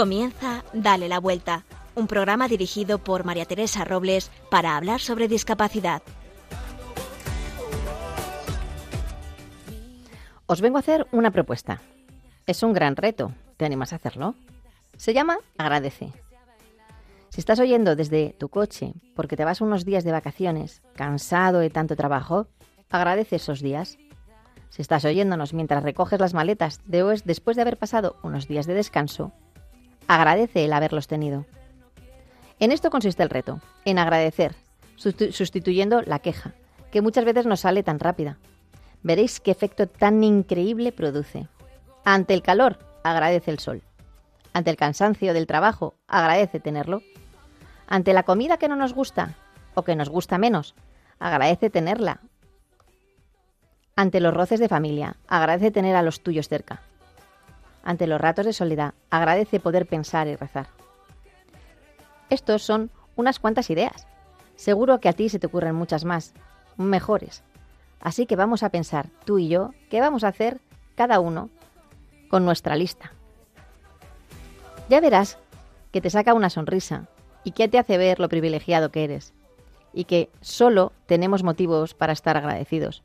Comienza Dale la Vuelta, un programa dirigido por María Teresa Robles para hablar sobre discapacidad. Os vengo a hacer una propuesta. Es un gran reto. ¿Te animas a hacerlo? Se llama Agradece. Si estás oyendo desde tu coche porque te vas unos días de vacaciones, cansado de tanto trabajo, agradece esos días. Si estás oyéndonos mientras recoges las maletas después de haber pasado unos días de descanso, agradece el haberlos tenido. En esto consiste el reto, en agradecer, sustituyendo la queja, que muchas veces nos sale tan rápida. Veréis qué efecto tan increíble produce. Ante el calor, agradece el sol. Ante el cansancio del trabajo, agradece tenerlo. Ante la comida que no nos gusta o que nos gusta menos, agradece tenerla ante los roces de familia, agradece tener a los tuyos cerca. Ante los ratos de soledad, agradece poder pensar y rezar. Estos son unas cuantas ideas. Seguro que a ti se te ocurren muchas más, mejores. Así que vamos a pensar, tú y yo, qué vamos a hacer cada uno con nuestra lista. Ya verás que te saca una sonrisa y que te hace ver lo privilegiado que eres y que solo tenemos motivos para estar agradecidos.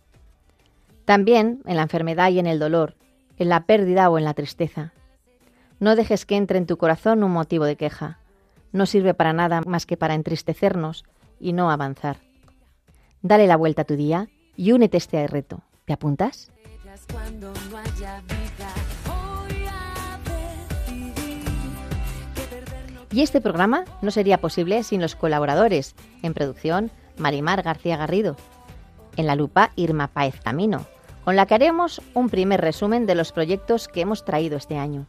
También en la enfermedad y en el dolor, en la pérdida o en la tristeza. No dejes que entre en tu corazón un motivo de queja. No sirve para nada más que para entristecernos y no avanzar. Dale la vuelta a tu día y únete a este reto. ¿Te apuntas? Y este programa no sería posible sin los colaboradores. En producción, Marimar García Garrido. En la lupa, Irma Paez Camino con la que haremos un primer resumen de los proyectos que hemos traído este año.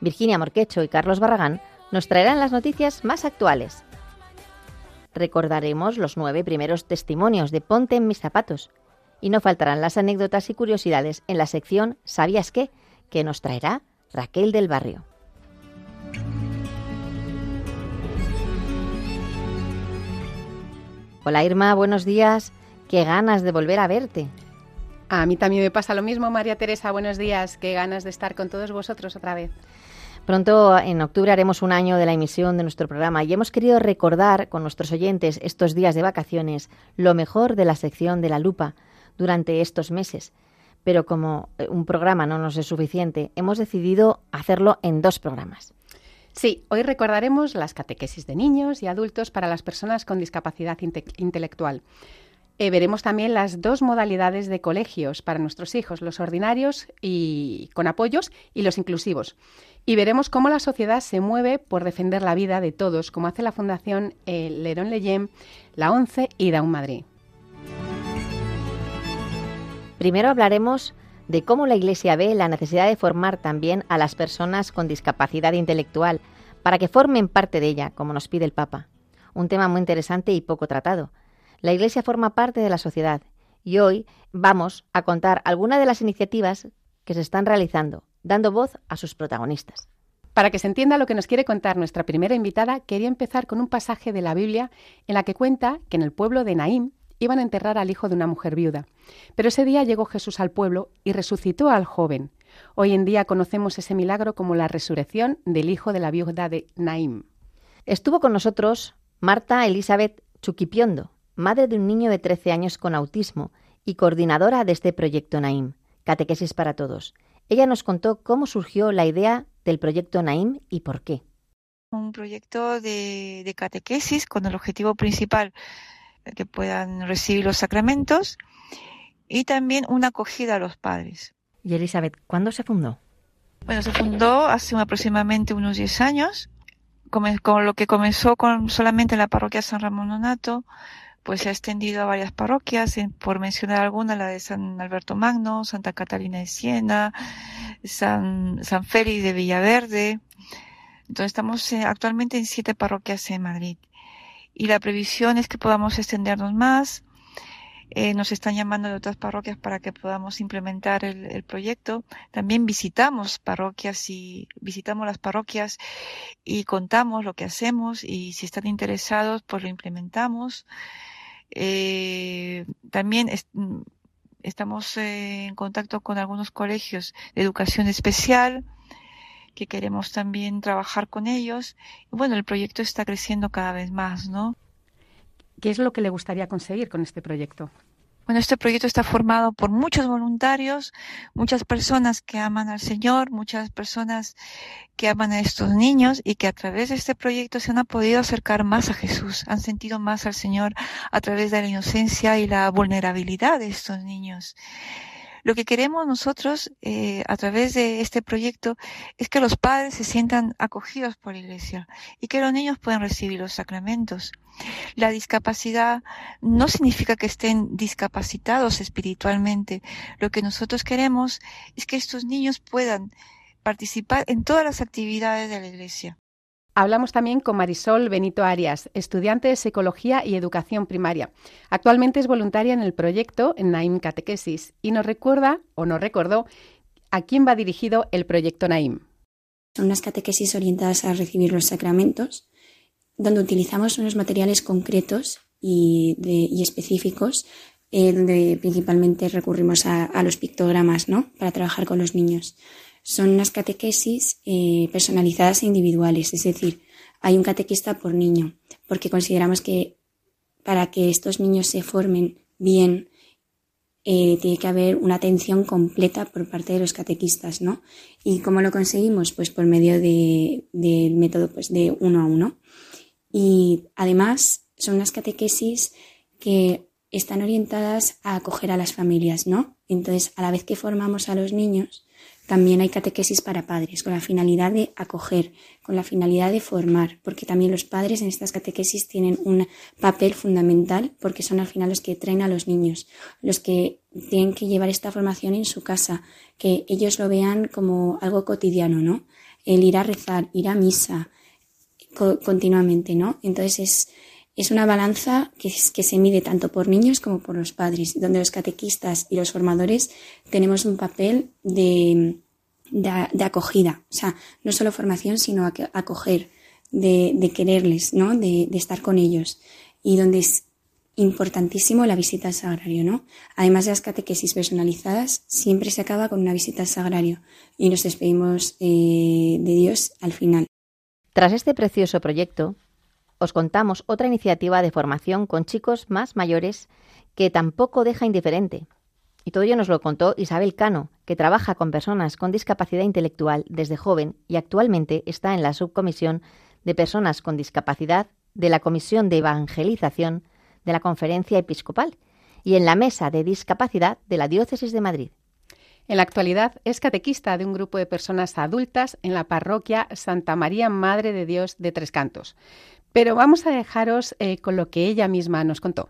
Virginia Morquecho y Carlos Barragán nos traerán las noticias más actuales. Recordaremos los nueve primeros testimonios de Ponte en mis zapatos y no faltarán las anécdotas y curiosidades en la sección ¿Sabías qué? que nos traerá Raquel del Barrio. Hola Irma, buenos días. Qué ganas de volver a verte. A mí también me pasa lo mismo, María Teresa. Buenos días. Qué ganas de estar con todos vosotros otra vez. Pronto, en octubre, haremos un año de la emisión de nuestro programa y hemos querido recordar con nuestros oyentes estos días de vacaciones lo mejor de la sección de la lupa durante estos meses. Pero como eh, un programa no nos es suficiente, hemos decidido hacerlo en dos programas. Sí, hoy recordaremos las catequesis de niños y adultos para las personas con discapacidad intelectual. Eh, veremos también las dos modalidades de colegios para nuestros hijos, los ordinarios y con apoyos y los inclusivos. Y veremos cómo la sociedad se mueve por defender la vida de todos, como hace la Fundación eh, Lerón Leyem, la ONCE y Down Madrid. Primero hablaremos de cómo la Iglesia ve la necesidad de formar también a las personas con discapacidad intelectual para que formen parte de ella, como nos pide el Papa. Un tema muy interesante y poco tratado. La Iglesia forma parte de la sociedad y hoy vamos a contar algunas de las iniciativas que se están realizando, dando voz a sus protagonistas. Para que se entienda lo que nos quiere contar nuestra primera invitada, quería empezar con un pasaje de la Biblia en la que cuenta que en el pueblo de Naim iban a enterrar al hijo de una mujer viuda. Pero ese día llegó Jesús al pueblo y resucitó al joven. Hoy en día conocemos ese milagro como la resurrección del hijo de la viuda de Naim. Estuvo con nosotros Marta Elizabeth Chuquipiondo, madre de un niño de 13 años con autismo y coordinadora de este proyecto Naim, Catequesis para Todos. Ella nos contó cómo surgió la idea del proyecto Naim y por qué. Un proyecto de, de catequesis con el objetivo principal que puedan recibir los sacramentos y también una acogida a los padres. Y Elizabeth, ¿cuándo se fundó? Bueno, se fundó hace aproximadamente unos 10 años, con lo que comenzó con solamente la parroquia San Ramón Nonato, pues se ha extendido a varias parroquias, por mencionar algunas, la de San Alberto Magno, Santa Catalina de Siena, San, San Félix de Villaverde. Entonces estamos eh, actualmente en siete parroquias en Madrid. Y la previsión es que podamos extendernos más. Eh, nos están llamando de otras parroquias para que podamos implementar el, el, proyecto. También visitamos parroquias y visitamos las parroquias y contamos lo que hacemos y si están interesados, pues lo implementamos. Eh, también mm, estamos eh, en contacto con algunos colegios de educación especial que queremos también trabajar con ellos. Bueno, el proyecto está creciendo cada vez más, ¿no? ¿Qué es lo que le gustaría conseguir con este proyecto? Bueno, este proyecto está formado por muchos voluntarios, muchas personas que aman al Señor, muchas personas que aman a estos niños y que a través de este proyecto se han podido acercar más a Jesús, han sentido más al Señor a través de la inocencia y la vulnerabilidad de estos niños. Lo que queremos nosotros eh, a través de este proyecto es que los padres se sientan acogidos por la iglesia y que los niños puedan recibir los sacramentos. La discapacidad no significa que estén discapacitados espiritualmente. Lo que nosotros queremos es que estos niños puedan participar en todas las actividades de la iglesia. Hablamos también con Marisol Benito Arias, estudiante de Psicología y Educación Primaria. Actualmente es voluntaria en el proyecto Naim Catequesis y nos recuerda, o nos recordó, a quién va dirigido el proyecto Naim. Son unas catequesis orientadas a recibir los sacramentos, donde utilizamos unos materiales concretos y, específicos, eh, donde principalmente recurrimos a, a los pictogramas ¿no? para trabajar con los niños son unas catequesis eh, personalizadas e individuales, es decir, hay un catequista por niño, porque consideramos que para que estos niños se formen bien, eh, tiene que haber una atención completa por parte de los catequistas, ¿no? ¿Y cómo lo conseguimos? Pues por medio del método pues, de uno a uno. Y además son unas catequesis que están orientadas a acoger a las familias, ¿no? Entonces, a la vez que formamos a los niños, también hay catequesis para padres, con la finalidad de acoger, con la finalidad de formar, porque también los padres en estas catequesis tienen un papel fundamental, porque son al final los que traen a los niños, los que tienen que llevar esta formación en su casa, que ellos lo vean como algo cotidiano, ¿no? El ir a rezar, ir a misa continuamente, ¿no? Entonces es, es una balanza que, se mide tanto por niños como por los padres, donde los catequistas y los formadores tenemos un papel de, de, acogida, o sea, no solo formación, sino acoger, de, quererles, ¿no? De, de, estar con ellos. Y donde es importantísimo la visita al sagrario, ¿no? Además de las catequesis personalizadas, siempre se acaba con una visita al sagrario y nos despedimos eh, de Dios al final. Tras este precioso proyecto, os contamos otra iniciativa de formación con chicos más mayores que tampoco deja indiferente. Y todo ello nos lo contó Isabel Cano, que trabaja con personas con discapacidad intelectual desde joven y actualmente está en la subcomisión de personas con discapacidad de la Comisión de Evangelización de la Conferencia Episcopal y en la Mesa de Discapacidad de la Diócesis de Madrid. En la actualidad es catequista de un grupo de personas adultas en la parroquia Santa María Madre de Dios de Tres Cantos. Pero vamos a dejaros eh, con lo que ella misma nos contó.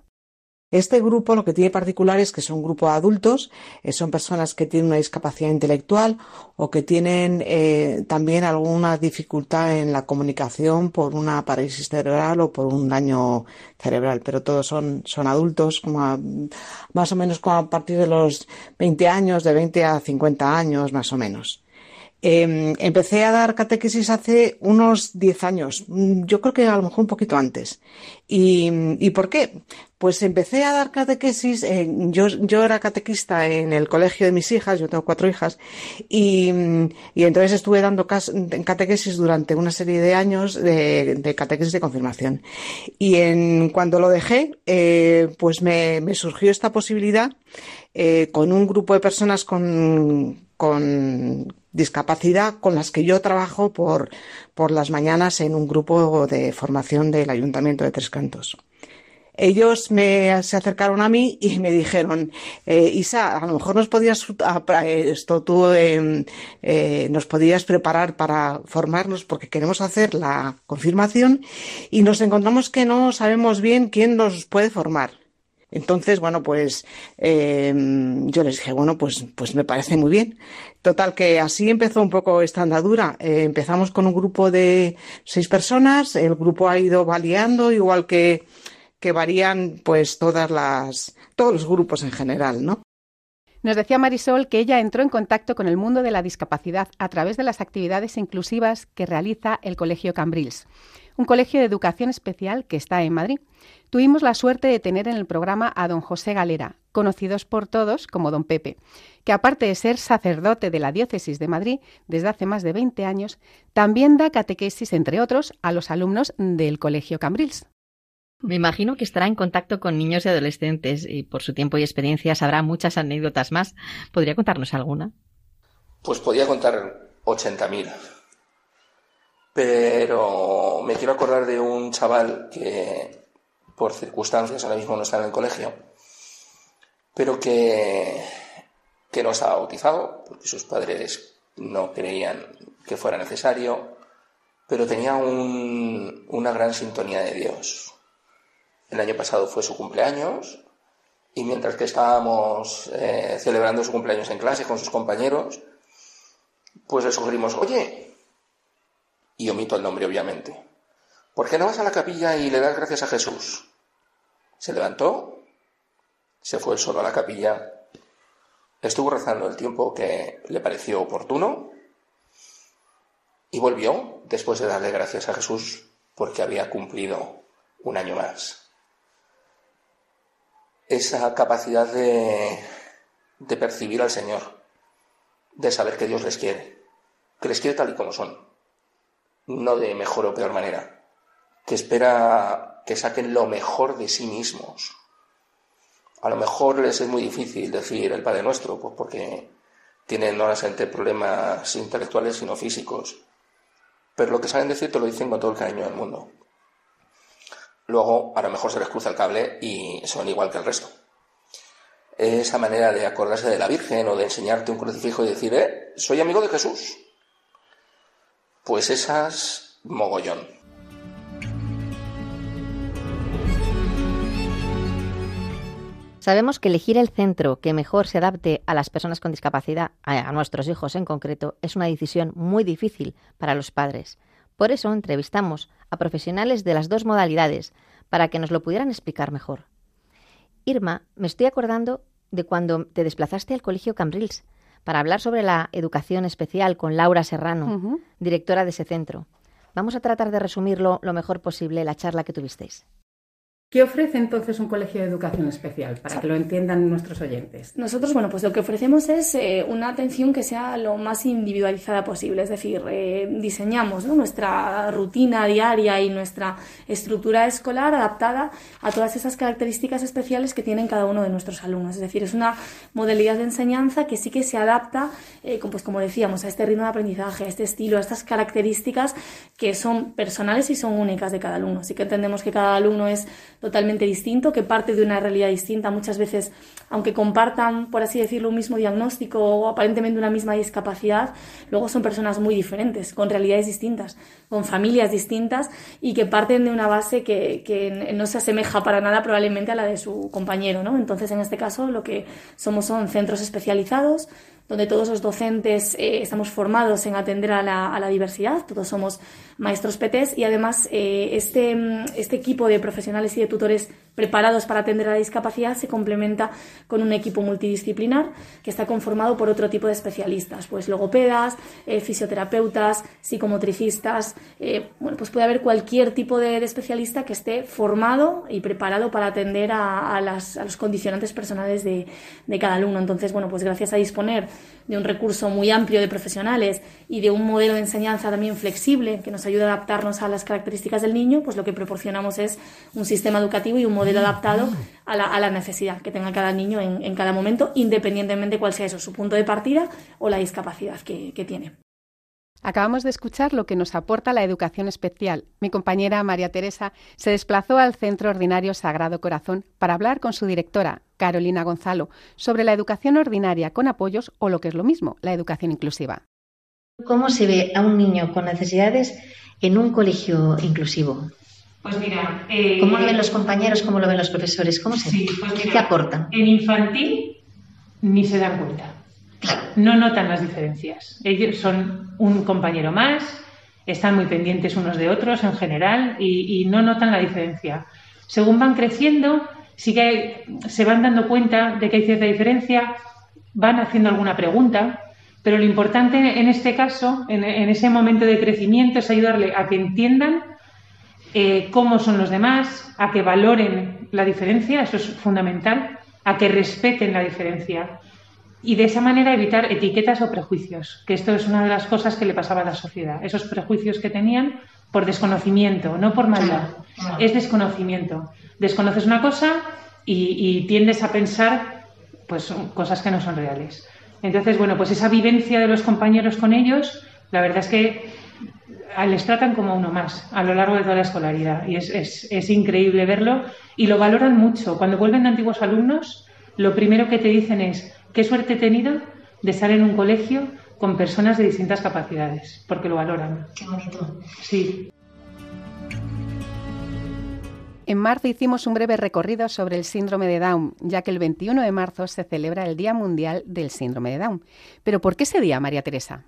Este grupo lo que tiene particular es que son un grupo de adultos, eh, son personas que tienen una discapacidad intelectual o que tienen eh, también alguna dificultad en la comunicación por una parálisis cerebral o por un daño cerebral, pero todos son, son adultos, como más o menos como a partir de los 20 años, de 20 a 50 años más o menos. Em, empecé a dar catequesis hace unos 10 años, mm, yo creo que a lo mejor un poquito antes. ¿Y, por qué? Pues empecé a dar catequesis, yo, yo era catequista en el colegio de mis hijas, yo tengo cuatro hijas, y, entonces estuve dando catequesis durante una serie de años de, catequesis de confirmación. Y en, cuando lo dejé, eh, pues me, surgió esta posibilidad eh, con un grupo de personas con, con discapacidad con las que yo trabajo por, por las mañanas en un grupo de formación del Ayuntamiento de Tres Cantos. Ellos me, se acercaron a mí y me dijeron, eh, Isa, a lo mejor nos podías, esto tú, em, eh, nos podías preparar para formarnos porque queremos hacer la confirmación y nos encontramos que no sabemos bien quién nos puede formar. Entonces, bueno, pues eh, yo les dije, bueno, pues, pues me parece muy bien. Total, que así empezó un poco esta andadura. Eh, empezamos con un grupo de seis personas, el grupo ha ido variando, igual que, que varían pues todas las, todos los grupos en general, ¿no? Nos decía Marisol que ella entró en contacto con el mundo de la discapacidad a través de las actividades inclusivas que realiza el Colegio Cambrils, un colegio de educación especial que está en Madrid. Tuvimos la suerte de tener en el programa a don José Galera, conocidos por todos como don Pepe, que aparte de ser sacerdote de la diócesis de Madrid desde hace más de 20 años, también da catequesis, entre otros, a los alumnos del Colegio Cambrils. Me imagino que estará en contacto con niños y adolescentes y por su tiempo y experiencia sabrá muchas anécdotas más. ¿Podría contarnos alguna? Pues podría contar 80.000. Pero me quiero acordar de un chaval que por circunstancias ahora mismo no está en el colegio, pero que, que no estaba bautizado porque sus padres no creían que fuera necesario, pero tenía una gran sintonía de Dios el año pasado fue su cumpleaños y mientras que estábamos eh, celebrando su cumpleaños en clase con sus compañeros, pues le sugerimos, oye, y omito el nombre obviamente, ¿por qué no vas a la capilla y le das gracias a Jesús? Se levantó, se fue solo a la capilla, estuvo rezando el tiempo que le pareció oportuno y volvió después de darle gracias a Jesús porque había cumplido un año más esa capacidad de, percibir al Señor, de saber que Dios les quiere, que les quiere tal y como son, no de mejor o peor manera, que espera que saquen lo mejor de sí mismos. A lo mejor les es muy difícil decir el Padre Nuestro, pues porque tienen no solamente problemas intelectuales, sino físicos. Pero lo que saben decir te lo dicen con todo el cariño del mundo luego a lo mejor se les cruza el cable y son igual que el resto. Esa manera de acordarse de la Virgen o de enseñarte un crucifijo y decir, eh, soy amigo de Jesús. Pues esas mogollón. Sabemos que elegir el centro que mejor se adapte a las personas con discapacidad, a nuestros hijos en concreto, es una decisión muy difícil para los padres. Por eso entrevistamos a profesionales de las dos modalidades para que nos lo pudieran explicar mejor. Irma, me estoy acordando de cuando te desplazaste al Colegio Cambrils para hablar sobre la educación especial con Laura Serrano, directora de ese centro. Vamos a tratar de resumirlo lo mejor posible la charla que tuvisteis. ¿Qué ofrece entonces un colegio de educación especial para que lo entiendan nuestros oyentes? Nosotros, bueno, pues lo que ofrecemos es eh, una atención que sea lo más individualizada posible, es decir, eh, diseñamos nuestra rutina diaria y nuestra estructura escolar adaptada a todas esas características especiales que tienen cada uno de nuestros alumnos. Es decir, es una modalidad de enseñanza que sí que se adapta, eh, pues como decíamos, a este ritmo de aprendizaje, a este estilo, a estas características que son personales y son únicas de cada alumno. Así que entendemos que cada alumno es totalmente distinto, que parte de una realidad distinta. Muchas veces, aunque compartan, por así decirlo, un mismo diagnóstico o aparentemente una misma discapacidad, luego son personas muy diferentes, con realidades distintas, con familias distintas y que parten de una base que, que no se asemeja para nada probablemente a la de su compañero. ¿no? Entonces, en este caso, lo que somos son centros especializados donde todos los docentes eh, estamos formados en atender a la, a la, diversidad, todos somos maestros PTs y además eh, este, este equipo de profesionales y de tutores preparados para atender a la discapacidad se complementa con un equipo multidisciplinar que está conformado por otro tipo de especialistas, pues logopedas, eh, fisioterapeutas, psicomotricistas, bueno, pues puede haber cualquier tipo de, de, especialista que esté formado y preparado para atender a, a, las, a los condicionantes personales de, de cada alumno. Entonces, bueno, pues gracias a disponer de un recurso muy amplio de profesionales y de un modelo de enseñanza también flexible que nos ayuda a adaptarnos a las características del niño, pues lo que proporcionamos es un sistema educativo y un modelo adaptado a la, a la necesidad que tenga cada niño en, en, cada momento, independientemente cuál sea eso, su punto de partida o la discapacidad que, que tiene. Acabamos de escuchar lo que nos aporta la educación especial. Mi compañera María Teresa se desplazó al Centro Ordinario Sagrado Corazón para hablar con su directora, Carolina Gonzalo, sobre la educación ordinaria con apoyos o lo que es lo mismo, la educación inclusiva. ¿Cómo se ve a un niño con necesidades en un colegio inclusivo? Pues mira, eh, ¿cómo lo ven los compañeros? ¿Cómo lo ven los profesores? ¿Cómo se sí, pues mira, ¿Qué aportan? En infantil ni se dan cuenta no notan las diferencias. Ellos son un compañero más, están muy pendientes unos de otros en general y, no notan la diferencia. Según van creciendo, sí que se van dando cuenta de que hay cierta diferencia van haciendo alguna pregunta, pero lo importante en este caso, en, ese momento de crecimiento, es ayudarle a que entiendan eh, cómo son los demás, a que valoren la diferencia, eso es fundamental, a que respeten la diferencia y de esa manera evitar etiquetas o prejuicios, que esto es una de las cosas que le pasaba a la sociedad, esos prejuicios que tenían por desconocimiento, no por maldad, es desconocimiento. Desconoces una cosa y, tiendes a pensar pues cosas que no son reales. Entonces, bueno, pues esa vivencia de los compañeros con ellos, la verdad es que les tratan como uno más a lo largo de toda la escolaridad y es, es increíble verlo y lo valoran mucho. Cuando vuelven de antiguos alumnos, lo primero que te dicen es, qué suerte he tenido de estar en un colegio con personas de distintas capacidades, porque lo valoran. Qué bonito. Sí. En marzo hicimos un breve recorrido sobre el síndrome de Down, ya que el 21 de marzo se celebra el Día Mundial del Síndrome de Down. ¿Pero por qué ese día, María Teresa?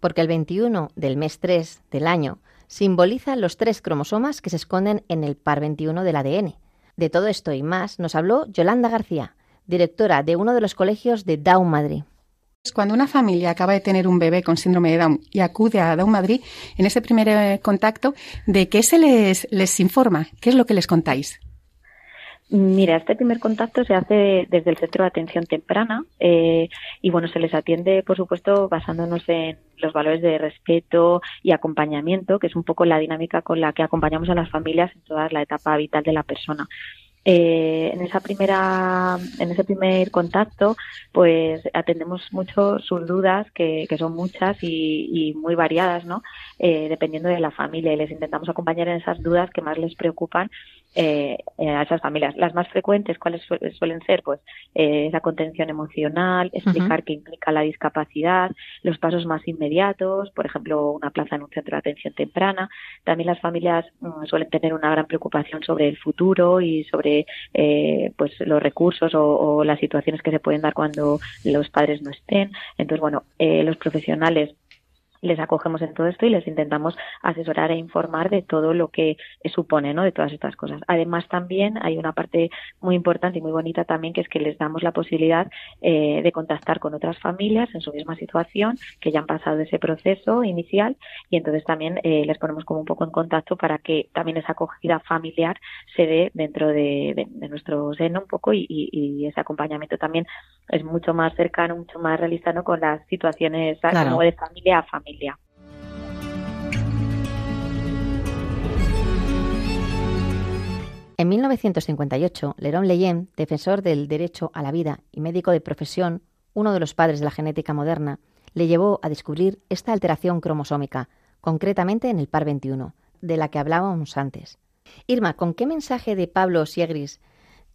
Porque el 21 del mes 3 del año simboliza los tres cromosomas que se esconden en el par 21 del ADN. De todo esto y más nos habló Yolanda García, directora de uno de los colegios de Down Madrid. Cuando una familia acaba de tener un bebé con síndrome de Down y acude a Down Madrid, en ese primer eh, contacto, ¿de qué se les, les informa? ¿Qué es lo que les contáis? Mira, este primer contacto se hace desde el centro de atención temprana eh, y bueno, se les atiende, por supuesto, basándonos en los valores de respeto y acompañamiento, que es un poco la dinámica con la que acompañamos a las familias en toda la etapa vital de la persona. Eh, en esa primera, en ese primer contacto, pues atendemos mucho sus dudas, que, que son muchas y, y, muy variadas, ¿no? Eh, dependiendo de la familia y les intentamos acompañar en esas dudas que más les preocupan eh, a esas familias. Las más frecuentes, ¿cuáles suelen ser? Pues eh, la contención emocional, explicar qué implica la discapacidad, los pasos más inmediatos, por ejemplo, una plaza en un centro de atención temprana. También las familias mm, suelen tener una gran preocupación sobre el futuro y sobre eh, pues los recursos o, o, las situaciones que se pueden dar cuando los padres no estén. Entonces, bueno, eh, los profesionales les acogemos en todo esto y les intentamos asesorar e informar de todo lo que supone, ¿no? De todas estas cosas. Además, también hay una parte muy importante y muy bonita también, que es que les damos la posibilidad eh, de contactar con otras familias en su misma situación, que ya han pasado ese proceso inicial, y entonces también eh, les ponemos como un poco en contacto para que también esa acogida familiar se dé dentro de, nuestro seno un poco y, y, ese acompañamiento también es mucho más cercano, mucho más realista, ¿no? Con las situaciones como de familia a familia. En 1958, Leron Leyen, defensor del derecho a la vida y médico de profesión, uno de los padres de la genética moderna, le llevó a descubrir esta alteración cromosómica, concretamente en el par 21, de la que hablábamos antes. Irma, ¿con qué mensaje de Pablo Siegris,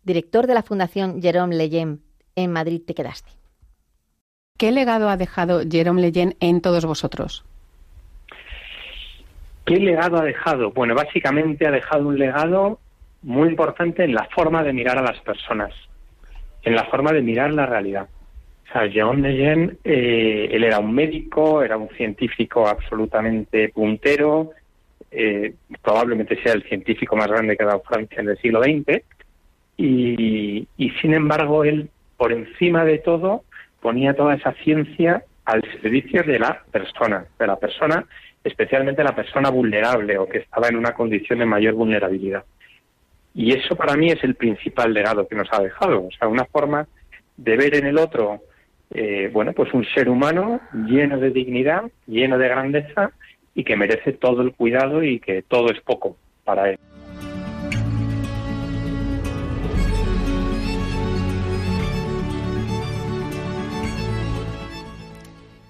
director de la Fundación Jerome Leyen en Madrid, te quedaste? ¿Qué legado ha dejado Jerome Leyen en todos vosotros? ¿Qué legado ha dejado? Bueno, básicamente ha dejado un legado muy importante en la forma de mirar a las personas, en la forma de mirar la realidad. O sea, Jerome Leyen, eh, él era un médico, era un científico absolutamente puntero, eh, probablemente sea el científico más grande que ha dado Francia en el siglo XX, y sin embargo él, por encima de todo, ponía toda esa ciencia al servicio de la persona, de la persona, especialmente la persona vulnerable o que estaba en una condición de mayor vulnerabilidad. Y eso para mí es el principal legado que nos ha dejado, o sea, una forma de ver en el otro, eh, bueno, pues un ser humano lleno de dignidad, lleno de grandeza y que merece todo el cuidado y que todo es poco para él.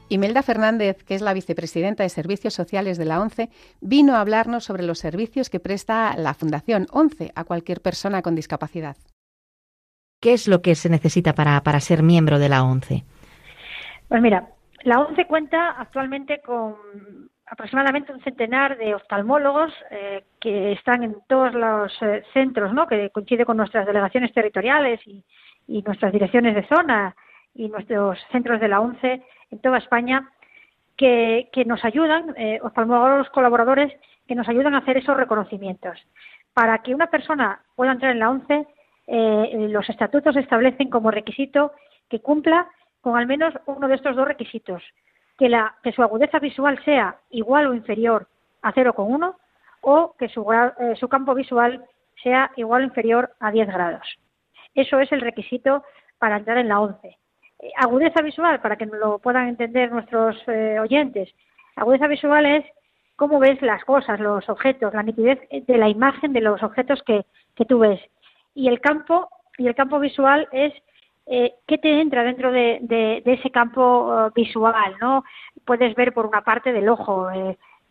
Imelda Fernández, que es la vicepresidenta de Servicios Sociales de la ONCE, vino a hablarnos sobre los servicios que presta la Fundación ONCE a cualquier persona con discapacidad. ¿Qué es lo que se necesita para, ser miembro de la ONCE? Pues mira, la ONCE cuenta actualmente con aproximadamente un centenar de oftalmólogos eh, que están en todos los eh, centros, ¿no? que coincide con nuestras delegaciones territoriales y, y nuestras direcciones de zona y nuestros centros de la ONCE en toda España que, nos ayudan, eh, los colaboradores, que nos ayudan a hacer esos reconocimientos. Para que una persona pueda entrar en la ONCE, eh, los estatutos establecen como requisito que cumpla con al menos uno de estos dos requisitos, que, la, que su agudeza visual sea igual o inferior a 0,1 o que su, eh, su campo visual sea igual o inferior a 10 grados. Eso es el requisito para entrar en la 11. Eh, agudeza visual, para que lo puedan entender nuestros eh, oyentes, agudeza visual es cómo ves las cosas, los objetos, la nitidez de la imagen de los objetos que, que tú ves. Y el campo, y el campo visual es eh, qué te entra dentro de, de, ese campo visual, ¿no? Puedes ver por una parte del ojo,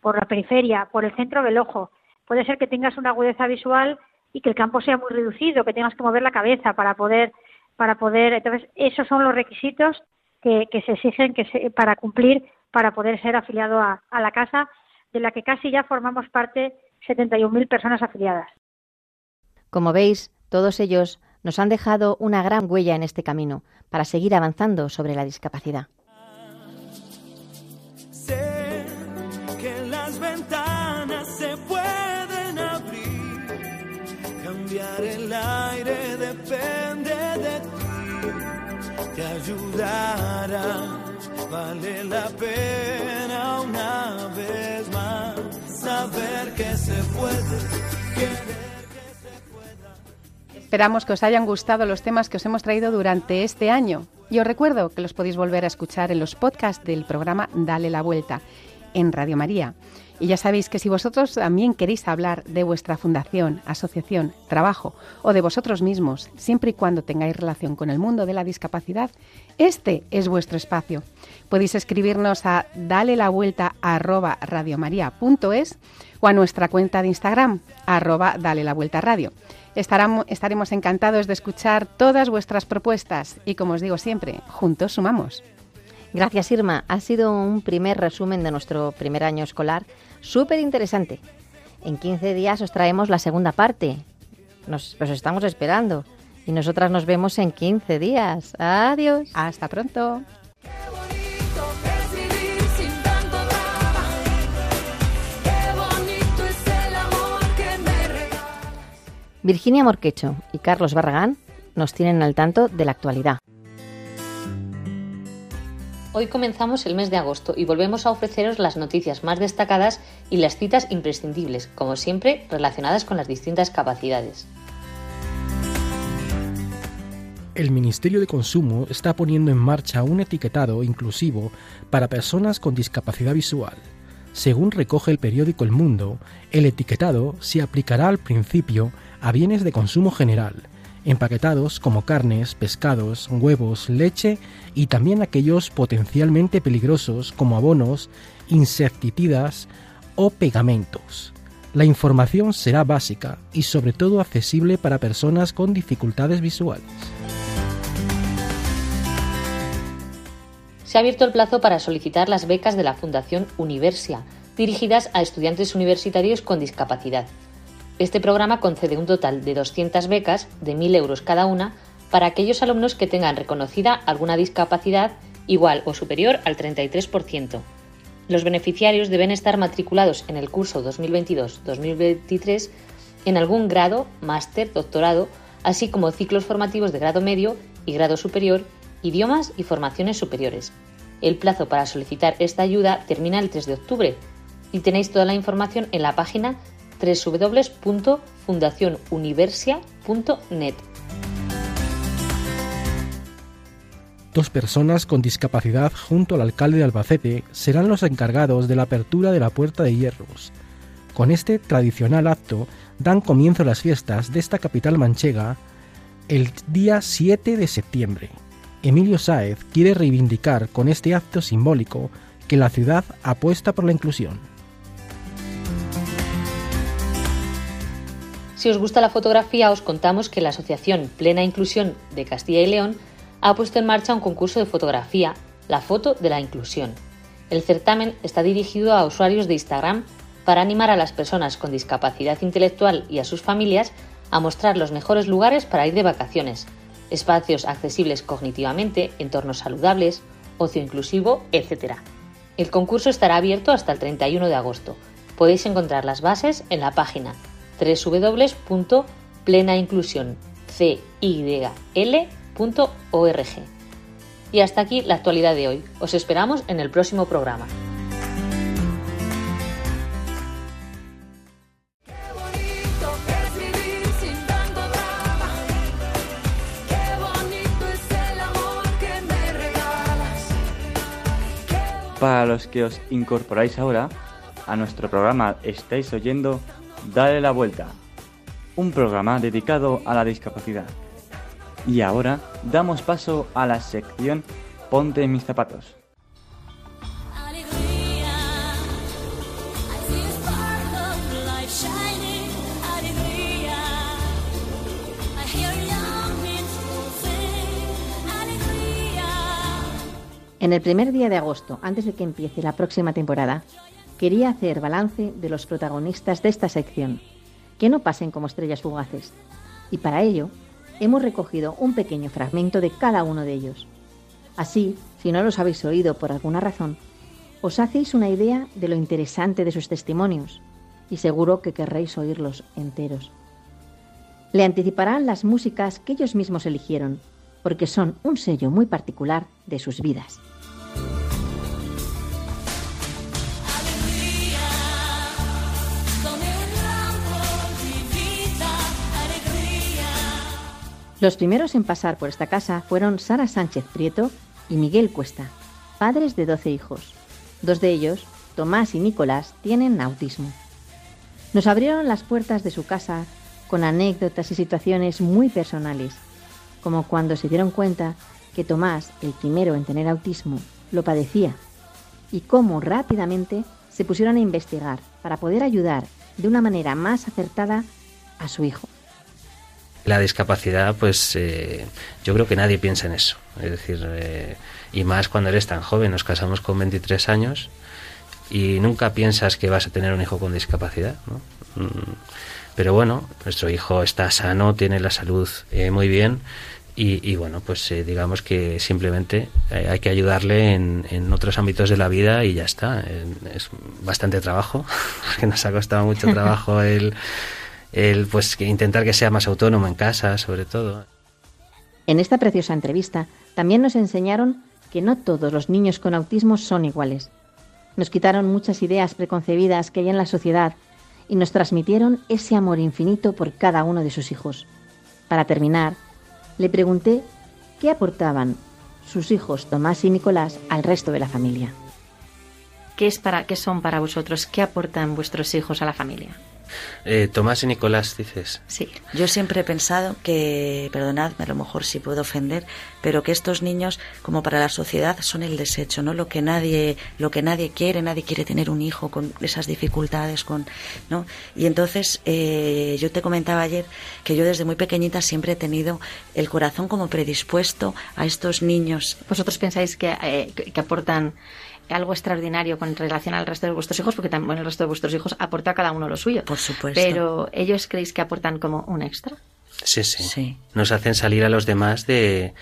por la periferia, por el centro del ojo. Puede ser que tengas una agudeza visual y que el campo sea muy reducido, que tengas que mover la cabeza para poder para poder, entonces esos son los requisitos que, se exigen que para cumplir para poder ser afiliado a, a la casa, de la que casi ya formamos parte 71.000 personas afiliadas. Como veis, todos ellos nos han dejado una gran huella en este camino para seguir avanzando sobre la discapacidad. Vale la pena una vez más saber que se puede. Esperamos que os hayan gustado los temas que os hemos traído durante este año. Y os recuerdo que los podéis volver a escuchar en los podcasts del programa Dale la Vuelta en Radio María. Y ya sabéis que si vosotros también queréis hablar de vuestra fundación, asociación, trabajo o de vosotros mismos, siempre y cuando tengáis relación con el mundo de la discapacidad, este es vuestro espacio. Podéis escribirnos a dale la vuelta arroba radiomaria.es o a nuestra cuenta de Instagram arroba dale la vuelta radio. estaremos encantados de escuchar todas vuestras propuestas y como os digo siempre, juntos sumamos. Gracias Irma, ha sido un primer resumen de nuestro primer año escolar súper interesante. En 15 días os traemos la segunda parte. Nos os estamos esperando. Y nosotras nos vemos en 15 días. Adiós. Hasta pronto. Virginia Morquecho y Carlos Barragán nos tienen al tanto de la actualidad. Hoy comenzamos el mes de agosto y volvemos a ofreceros las noticias más destacadas y las citas imprescindibles, como siempre relacionadas con las distintas capacidades. El Ministerio de Consumo está poniendo en marcha un etiquetado inclusivo para personas con discapacidad visual. Según recoge el periódico El Mundo, el etiquetado se aplicará al principio a bienes de consumo general, empaquetados como carnes, pescados, huevos, leche y también aquellos potencialmente peligrosos como abonos, insecticidas o pegamentos. La información será básica y sobre todo accesible para personas con dificultades visuales. Se ha abierto el plazo para solicitar las becas de la Fundación Universia, dirigidas a estudiantes universitarios con discapacidad. Este programa concede un total de 200 becas de 1.000 euros cada una para aquellos alumnos que tengan reconocida alguna discapacidad igual o superior al 33%. Los beneficiarios deben estar matriculados en el curso 2022-2023 en algún grado, máster, doctorado, así como ciclos formativos de grado medio y grado superior, idiomas y formaciones superiores. El plazo para solicitar esta ayuda termina el 3 de octubre y tenéis toda la información en la página www.fundacionuniversia.net. Dos personas con discapacidad junto al alcalde de Albacete serán los encargados de la apertura de la Puerta de Hierros. Con este tradicional acto dan comienzo las fiestas de esta capital manchega el día 7 de septiembre. Emilio Sáez quiere reivindicar con este acto simbólico que la ciudad apuesta por la inclusión. Si os gusta la fotografía, os contamos que la Asociación Plena Inclusión de Castilla y León ha puesto en marcha un concurso de fotografía, la foto de la inclusión. El certamen está dirigido a usuarios de Instagram para animar a las personas con discapacidad intelectual y a sus familias a mostrar los mejores lugares para ir de vacaciones, espacios accesibles cognitivamente, entornos saludables, ocio inclusivo, etc. El concurso estará abierto hasta el 31 de agosto. Podéis encontrar las bases en la página www.plenainclusionciyl.org. Y hasta aquí la actualidad de hoy. Os esperamos en el próximo programa. Para los que os incorporáis ahora a nuestro programa, estáis oyendo Dale la Vuelta, un programa dedicado a la discapacidad. Y ahora damos paso a la sección Ponte en mis zapatos. En el primer día de agosto, antes de que empiece la próxima temporada, quería hacer balance de los protagonistas de esta sección, que no pasen como estrellas fugaces. Y para ello, hemos recogido un pequeño fragmento de cada uno de ellos. Así, si no los habéis oído por alguna razón, os hacéis una idea de lo interesante de sus testimonios y seguro que querréis oírlos enteros. Le anticiparán las músicas que ellos mismos eligieron, porque son un sello muy particular de sus vidas. Los primeros en pasar por esta casa fueron Sara Sánchez Prieto y Miguel Cuesta, padres de 12 hijos. Dos de ellos, Tomás y Nicolás, tienen autismo. Nos abrieron las puertas de su casa con anécdotas y situaciones muy personales, como cuando se dieron cuenta que Tomás, el primero en tener autismo, lo padecía, y cómo rápidamente se pusieron a investigar para poder ayudar de una manera más acertada a su hijo. La discapacidad, pues eh, yo creo que nadie piensa en eso. Es decir, eh, y más cuando eres tan joven, nos casamos con 23 años y nunca piensas que vas a tener un hijo con discapacidad. ¿no? Mm, pero bueno, nuestro hijo está sano, tiene la salud eh, muy bien y, y, bueno, pues digamos que simplemente hay que ayudarle en, en, otros ámbitos de la vida y ya está. Es bastante trabajo, porque nos ha costado mucho trabajo el el pues intentar que sea más autónomo en casa, sobre todo. En esta preciosa entrevista también nos enseñaron que no todos los niños con autismo son iguales. Nos quitaron muchas ideas preconcebidas que hay en la sociedad y nos transmitieron ese amor infinito por cada uno de sus hijos. Para terminar, le pregunté qué aportaban sus hijos Tomás y Nicolás al resto de la familia. ¿Qué, es para, qué son para vosotros? ¿Qué aportan vuestros hijos a la familia? Eh, Tomás y Nicolás, dices. Sí, yo siempre he pensado que, perdonadme, a lo mejor si puedo ofender, pero que estos niños, como para la sociedad, son el desecho, ¿no? Lo que nadie, lo que nadie quiere, nadie quiere tener un hijo con esas dificultades, con, ¿no? Y entonces, eh, yo te comentaba ayer que yo desde muy pequeñita siempre he tenido el corazón como predispuesto a estos niños. ¿Vosotros pensáis que, eh, que aportan algo extraordinario con relación al resto de vuestros hijos, porque también el resto de vuestros hijos aporta a cada uno lo suyo. Por supuesto. Pero ellos creéis que aportan como un extra. Sí, sí. Nos hacen salir a los demás de,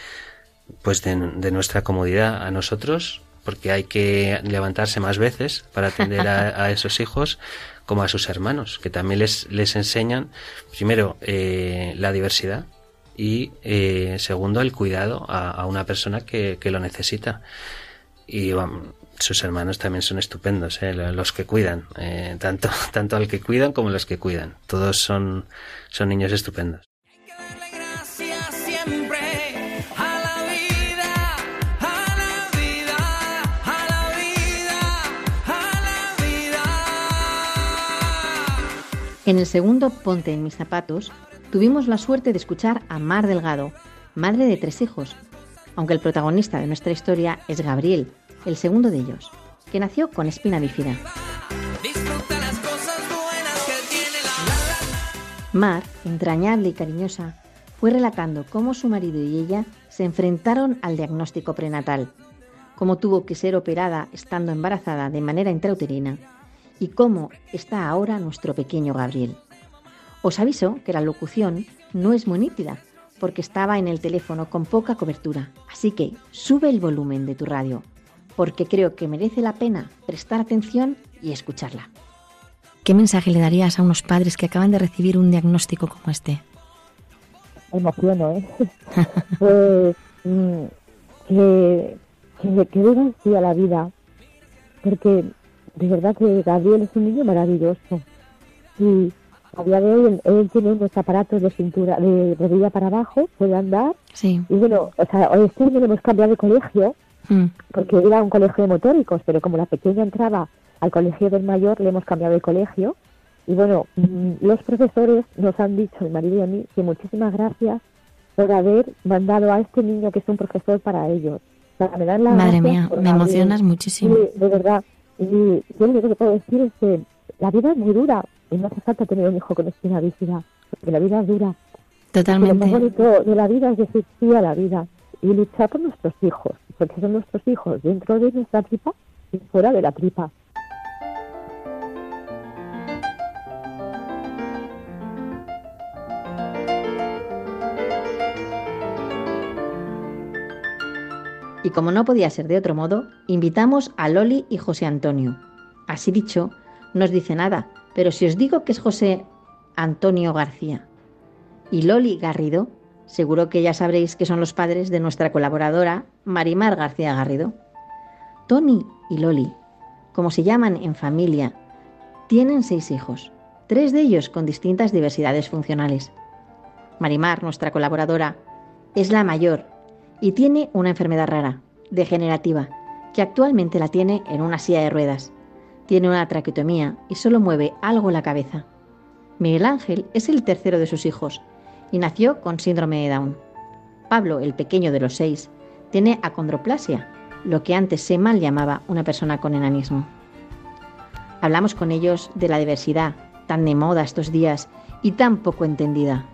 pues de, de nuestra comodidad a nosotros, porque hay que levantarse más veces para atender a, a, esos hijos como a sus hermanos, que también les, les enseñan, primero, eh, la diversidad y, eh, segundo, el cuidado a, a una persona que, que, lo necesita. Y vamos, sus hermanos también son estupendos, ¿eh? los que cuidan, eh, tanto, tanto al que cuidan como los que cuidan. Todos son, son niños estupendos. En el segundo Ponte en mis zapatos, tuvimos la suerte de escuchar a Mar Delgado, madre de tres hijos, aunque el protagonista de nuestra historia es Gabriel, el segundo de ellos, que nació con espina bífida. Mar, entrañable y cariñosa, fue relatando cómo su marido y ella se enfrentaron al diagnóstico prenatal, cómo tuvo que ser operada estando embarazada de manera intrauterina y cómo está ahora nuestro pequeño Gabriel. Os aviso que la locución no es muy nítida, porque estaba en el teléfono con poca cobertura, así que sube el volumen de tu radio porque creo que merece la pena prestar atención y escucharla. ¿Qué mensaje le darías a unos padres que acaban de recibir un diagnóstico como este? Emociono, ¿eh? pues, que, que, que digan sí a la vida, porque de verdad que Gabriel es un niño maravilloso y a día de hoy él, tiene unos aparatos de cintura, de rodilla para abajo, puede andar. Sí. Y bueno, o sea, hoy este año hemos cambiado de colegio, Mm. porque era un colegio de motóricos, pero como la pequeña entraba al colegio del mayor, le hemos cambiado de colegio. Y bueno, mm, los profesores nos han dicho, mi marido y a mí, que muchísimas gracias por haber mandado a este niño que es un profesor para ellos. O sea, me dan las Madre mía, me emocionas muchísimo. Sí, de verdad. Y yo lo único que puedo decir es que la vida es muy dura y no hace falta tener un hijo con espina bífida, porque la vida es dura. Totalmente. Y lo más bonito de la vida es decir sí a la vida y luchar por nuestros hijos, porque son nuestros hijos dentro de nuestra tripa y fuera de la tripa. Y como no podía ser de otro modo, invitamos a Loli y José Antonio. Así dicho, no os dice nada, pero si os digo que es José Antonio García y Loli Garrido, seguro que ya sabréis que son los padres de nuestra colaboradora Marimar García Garrido. Tony y Loli, como se llaman en familia, tienen seis hijos, tres de ellos con distintas diversidades funcionales. Marimar, nuestra colaboradora, es la mayor y tiene una enfermedad rara, degenerativa, que actualmente la tiene en una silla de ruedas. Tiene una traqueotomía y solo mueve algo la cabeza. Miguel Ángel es el tercero de sus hijos y nació con síndrome de Down. Pablo, el pequeño de los seis, tiene acondroplasia, lo que antes se mal llamaba una persona con enanismo. Hablamos con ellos de la diversidad, tan de moda estos días y tan poco entendida,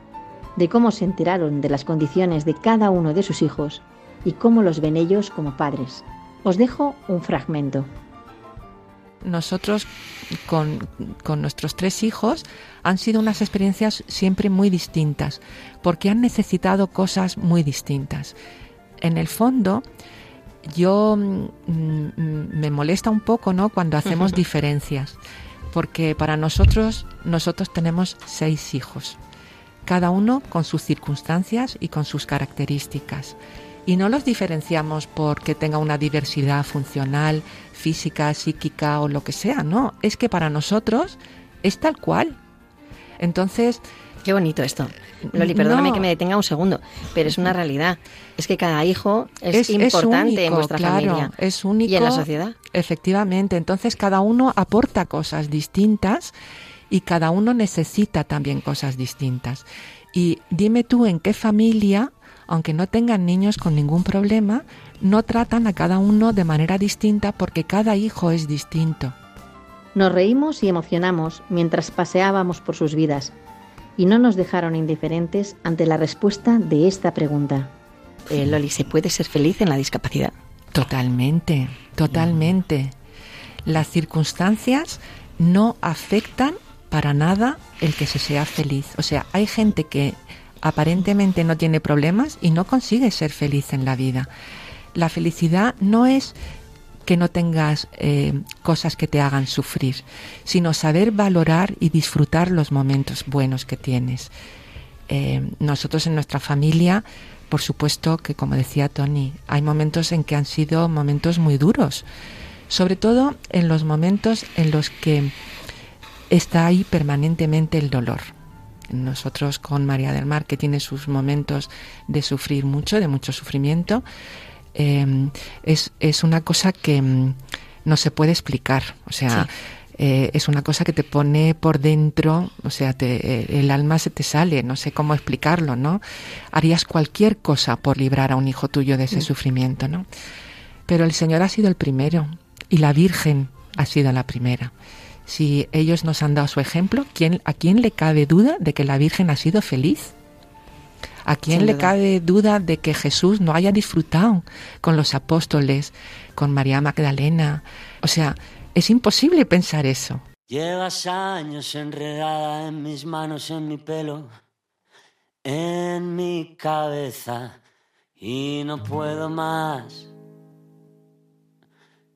de cómo se enteraron de las condiciones de cada uno de sus hijos y cómo los ven ellos como padres. Os dejo un fragmento. Nosotros con, con nuestros tres hijos han sido unas experiencias siempre muy distintas, porque han necesitado cosas muy distintas. En el fondo, yo mm, mm, me molesta un poco, ¿no? Cuando hacemos diferencias, porque para nosotros nosotros tenemos seis hijos, cada uno con sus circunstancias y con sus características. Y no los diferenciamos porque tenga una diversidad funcional, física, psíquica o lo que sea, no, es que para nosotros es tal cual. Entonces, Qué bonito esto. Loli, perdóname No. que me detenga un segundo, pero es una realidad. Es que cada hijo es, es, es importante en vuestra claro, familia Es único. y en la sociedad. Efectivamente. Entonces cada uno aporta cosas distintas y cada uno necesita también cosas distintas. Y dime tú en qué familia, aunque no tengan niños con ningún problema, no tratan a cada uno de manera distinta porque cada hijo es distinto. Nos reímos y emocionamos mientras paseábamos por sus vidas y no nos dejaron indiferentes ante la respuesta de esta pregunta. Eh, Loli, ¿se puede ser feliz en la discapacidad? Totalmente, totalmente. Las circunstancias no afectan para nada el que se sea feliz. O sea, hay gente que aparentemente no tiene problemas y no consigue ser feliz en la vida. La felicidad no es que no tengas eh, cosas que te hagan sufrir, sino saber valorar y disfrutar los momentos buenos que tienes. Eh, nosotros en nuestra familia, por supuesto que, como decía Tony, hay momentos en que han sido momentos muy duros, sobre todo en los momentos en los que está ahí permanentemente el dolor. Nosotros con María del Mar, que tiene sus momentos de sufrir mucho, de mucho sufrimiento, eh, es, es una cosa que mm, no se puede explicar. O sea, eh, es una cosa que te pone por dentro, o sea, te- eh, el alma se te sale, no sé cómo explicarlo, ¿no? Harías cualquier cosa por librar a un hijo tuyo de ese Mm. sufrimiento, ¿no? Pero el Señor ha sido el primero y la Virgen ha sido la primera. Si ellos nos han dado su ejemplo, ¿quién, ¿a quién le cabe duda de que la Virgen ha sido feliz? ¿A quién Sin le duda. cabe duda de que Jesús no haya disfrutado con los apóstoles, con María Magdalena? O sea, es imposible pensar eso. Llevas años enredada en mis manos, en mi pelo, en mi cabeza y no puedo más.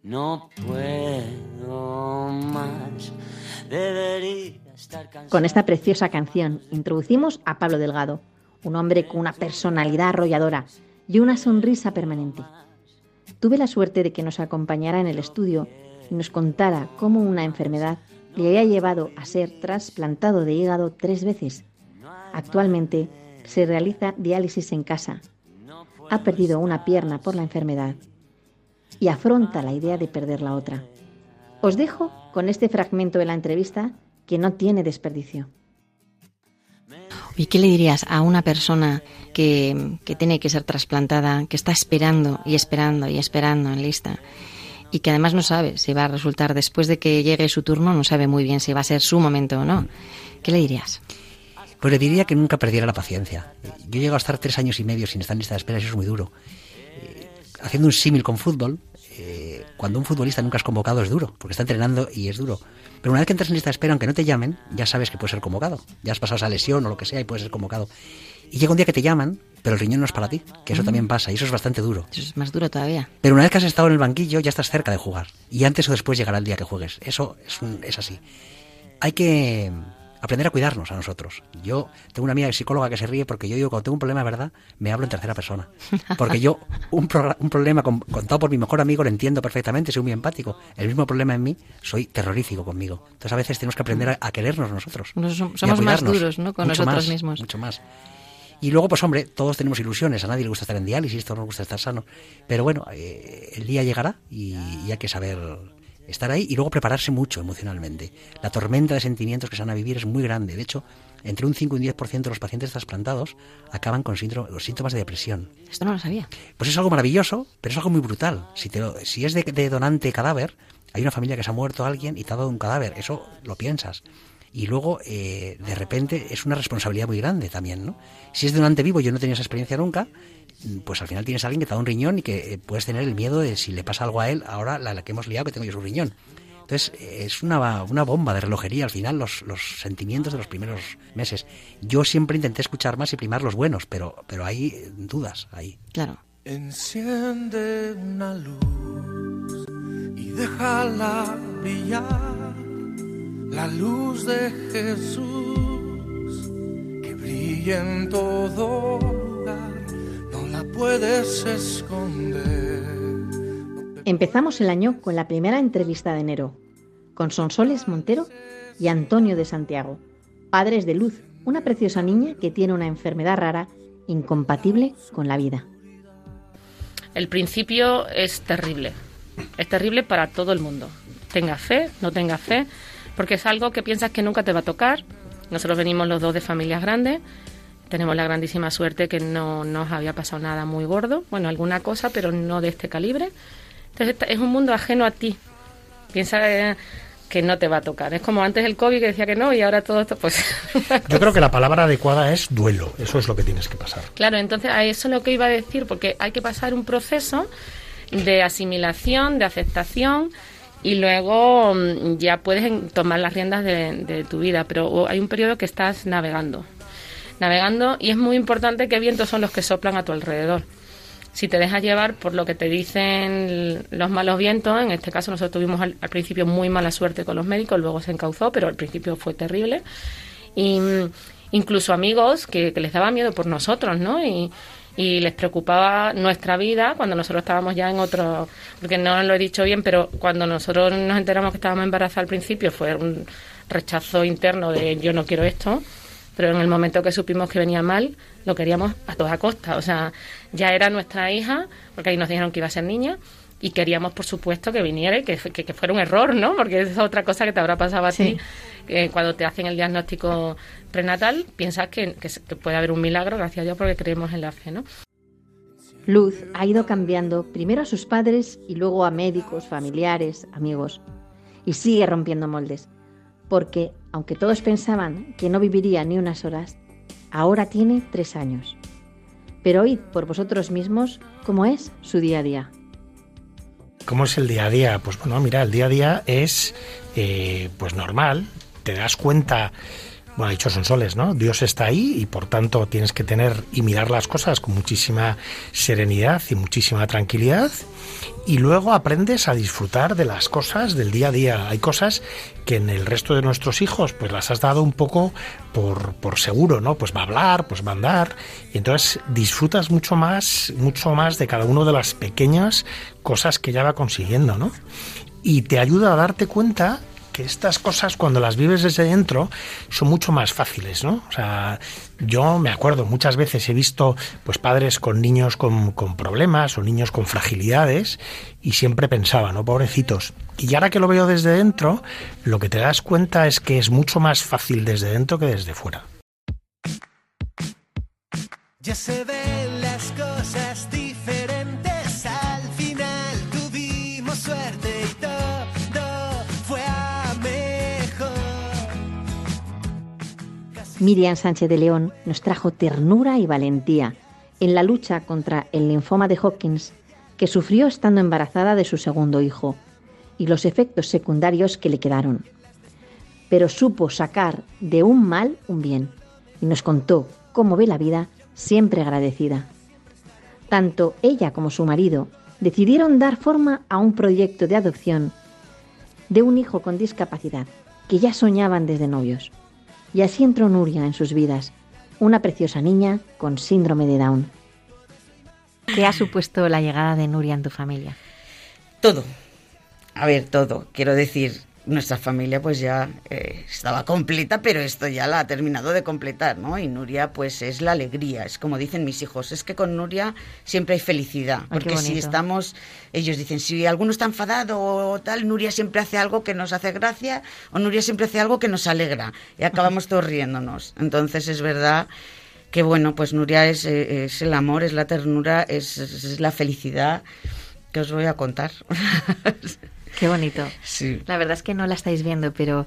No puedo más. Debería estar cansado. Con esta preciosa canción introducimos a Pablo Delgado, un hombre con una personalidad arrolladora y una sonrisa permanente. tuve la suerte de que nos acompañara en el estudio y nos contara cómo una enfermedad le había llevado a ser trasplantado de hígado tres veces. Actualmente se realiza diálisis en casa. Ha perdido una pierna por la enfermedad y afronta la idea de perder la otra. Os dejo con este fragmento de la entrevista que no tiene desperdicio. ¿Y qué le dirías a una persona que, que, tiene que ser trasplantada, que está esperando y esperando y esperando en lista y que además no sabe si va a resultar después de que llegue su turno, no sabe muy bien si va a ser su momento o no? ¿Qué le dirías? Pues le diría que nunca perdiera la paciencia. Yo llego a estar tres años y medio sin estar en lista de espera eso es muy duro. Eh, haciendo un símil con fútbol, eh, cuando un futbolista nunca es convocado es duro, porque está entrenando y es duro. Pero una vez que entras en lista de espera, aunque no te llamen, ya sabes que puedes ser convocado. Ya has pasado esa lesión o lo que sea y puedes ser convocado. Y llega un día que te llaman, pero el riñón no es para ti, que eso Mm. también pasa y eso es bastante duro. Eso es más duro todavía. Pero una vez que has estado en el banquillo, ya estás cerca de jugar. Y antes o después llegará el día que juegues. Eso es, un- es así. Hay que aprender a cuidarnos a nosotros. Yo tengo una amiga psicóloga que se ríe porque yo digo, cuando tengo un problema de verdad, me hablo en tercera persona. Porque yo, un, un problema con- contado por mi mejor amigo lo entiendo perfectamente, soy muy empático. El mismo problema en mí, soy terrorífico conmigo. Entonces a veces tenemos que aprender a, a querernos nosotros. Nos- somos más duros, ¿no? Con Mucho nosotros más, mismos. Mucho más. Y luego, pues hombre, todos tenemos ilusiones. A nadie le gusta estar en diálisis, todos nos gusta estar sano. Pero bueno, eh, el día llegará y, y hay que saber estar ahí y luego prepararse mucho emocionalmente. La tormenta de sentimientos que se van a vivir es muy grande. De hecho, entre un 5 y un 10% de los pacientes trasplantados acaban con síndrome- los síntomas de depresión. Esto no lo sabía. Pues es algo maravilloso, pero es algo muy brutal. Si, te lo- si es de, de donante cadáver, hay una familia que se ha muerto alguien y te ha dado un cadáver. Eso lo piensas. Y luego, eh, de repente, es una responsabilidad muy grande también, ¿no? Si es de donante vivo, yo no he tenido esa experiencia nunca, pues al final tienes a alguien que te da un riñón y que eh, puedes tener el miedo de si le pasa algo a él, ahora la, la que hemos liado que tengo yo su riñón. Entonces, eh, es una, una bomba de relojería al final los, los sentimientos de los primeros meses. Yo siempre intenté escuchar más y primar los buenos, pero, pero hay eh, dudas ahí. Claro. Enciende una luz y déjala brillar, la luz de Jesús que brilla en todo la puedes esconder. Empezamos el año con la primera entrevista de enero, con Sonsoles Montero y Antonio de Santiago, padres de Luz, una preciosa niña que tiene una enfermedad rara incompatible con la vida. El principio es terrible. Es terrible para todo el mundo. Tenga fe, no tenga fe, porque es algo que piensas que nunca te va a tocar. Nosotros venimos los dos de familias grandes. Tenemos la grandísima suerte que no nos había pasado nada muy gordo. Bueno, alguna cosa, pero no de este calibre. Entonces es un mundo ajeno a ti. Piensa eh, que no te va a tocar. Es como antes el COVID que decía que no y ahora todo esto, pues Yo creo que la palabra adecuada es duelo. Eso es lo que tienes que pasar. Claro, entonces a eso es lo que iba a decir, porque hay que pasar un proceso de asimilación, de aceptación y luego mm, ya puedes tomar las riendas de, de tu vida, pero o- hay un periodo que estás navegando, navegando y es muy importante qué vientos son los que soplan a tu alrededor. Si te dejas llevar por lo que te dicen los malos vientos, en este caso nosotros tuvimos al, principio muy mala suerte con los médicos, luego se encauzó, pero al principio fue terrible. Y mm, incluso amigos que, que les daba miedo por nosotros, ¿no? Y, y les preocupaba nuestra vida cuando nosotros estábamos ya en otro, porque no lo he dicho bien, pero cuando nosotros nos enteramos que estábamos embarazadas al principio fue un rechazo interno de yo no quiero esto, pero en el momento que supimos que venía mal, lo queríamos a toda costa, o sea, ya era nuestra hija, porque ahí nos dijeron que iba a ser niña, y queríamos, por supuesto, que viniera y que, que, que fuera un error, ¿no? Porque esa es otra cosa que te habrá pasado a ti, que cuando te hacen el diagnóstico prenatal, piensas que, que puede haber un milagro, gracias a Dios, porque creemos en la fe, ¿no? Luz ha ido cambiando primero a sus padres y luego a médicos, familiares, amigos. Y sigue rompiendo moldes. Porque, aunque todos pensaban que no viviría ni unas horas, ahora tiene tres años. Pero oíd por vosotros mismos cómo es su día a día. ¿Cómo es el día a día? Pues bueno, mira, el día a día es eh, pues normal. Te das cuenta bueno, dicho son soles, ¿no? Dios está ahí y por tanto tienes que tener y mirar las cosas con muchísima serenidad y muchísima tranquilidad y luego aprendes a disfrutar de las cosas del día a día. Hay cosas que en el resto de nuestros hijos pues las has dado un poco por, por seguro, ¿no? Pues va a hablar, pues va a andar y entonces disfrutas mucho más, mucho más de cada una de las pequeñas cosas que ya va consiguiendo, ¿no? Y te ayuda a darte cuenta que estas cosas cuando las vives desde dentro son mucho más fáciles, ¿no? O sea, yo me acuerdo, muchas veces he visto pues padres con niños con, problemas o niños con fragilidades y siempre pensaba, ¿no? Pobrecitos. Y ahora que lo veo desde dentro, lo que te das cuenta es que es mucho más fácil desde dentro que desde fuera. Miriam Sánchez de León nos trajo ternura y valentía en la lucha contra el linfoma de Hawkins que sufrió estando embarazada de su segundo hijo y los efectos secundarios que le quedaron. Pero supo sacar de un mal un bien y nos contó cómo ve la vida siempre agradecida. Tanto ella como su marido decidieron dar forma a un proyecto de adopción de un hijo con discapacidad que ya soñaban desde novios. Y así entró Nuria en sus vidas, una preciosa niña con síndrome de Down. ¿Qué ha supuesto la llegada de Nuria en tu familia? Todo. A ver, todo. Quiero decir, nuestra familia pues ya eh, estaba completa, pero esto ya la ha terminado de completar, ¿no? Y Nuria pues es la alegría, es como dicen mis hijos, es que con Nuria siempre hay felicidad, Ay, porque si estamos, ellos dicen, si alguno está enfadado o tal, Nuria siempre hace algo que nos hace gracia o Nuria siempre hace algo que nos alegra y acabamos todos riéndonos. Entonces es verdad que bueno, pues Nuria es, eh, es el amor, es la ternura, es, es la felicidad que os voy a contar. Qué bonito. Sí. La verdad es que no la estáis viendo, pero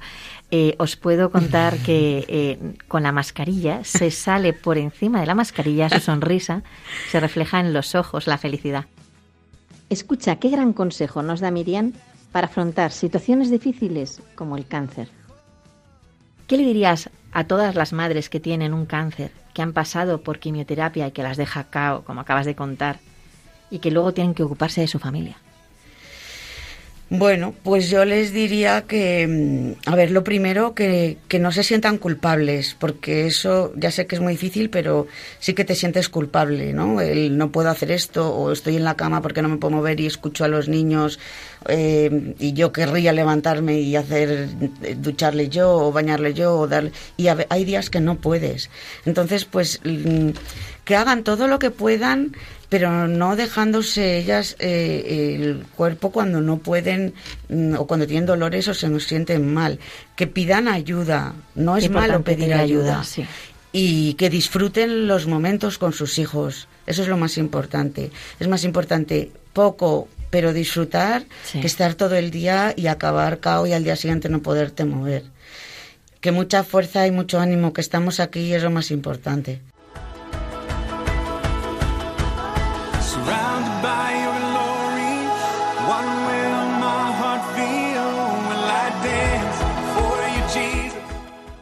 eh, os puedo contar que eh, con la mascarilla se sale por encima de la mascarilla su sonrisa, se refleja en los ojos la felicidad. Escucha qué gran consejo nos da Miriam para afrontar situaciones difíciles como el cáncer. ¿Qué le dirías a todas las madres que tienen un cáncer, que han pasado por quimioterapia y que las deja cao, como acabas de contar, y que luego tienen que ocuparse de su familia? Bueno, pues yo les diría que, mm, a ver, lo primero, que, que no se sientan culpables, porque eso ya sé que es muy difícil, pero sí que te sientes culpable, ¿no? El no puedo hacer esto, o estoy en la cama porque no me puedo mover y escucho a los niños, eh, y yo querría levantarme y hacer, eh, ducharle yo, o bañarle yo, o darle. Y hay días que no puedes. Entonces, pues, mm, que hagan todo lo que puedan pero no dejándose ellas eh, el cuerpo cuando no pueden mm, o cuando tienen dolores o se nos sienten mal. Que pidan ayuda, no es malo pedir ayuda. ayuda, sí. Y que disfruten los momentos con sus hijos. Eso es lo más importante. Es más importante poco, pero disfrutar, Sí. que estar todo el día y acabar cao y al día siguiente no poderte mover. Que mucha fuerza y mucho ánimo, que estamos aquí es lo más importante.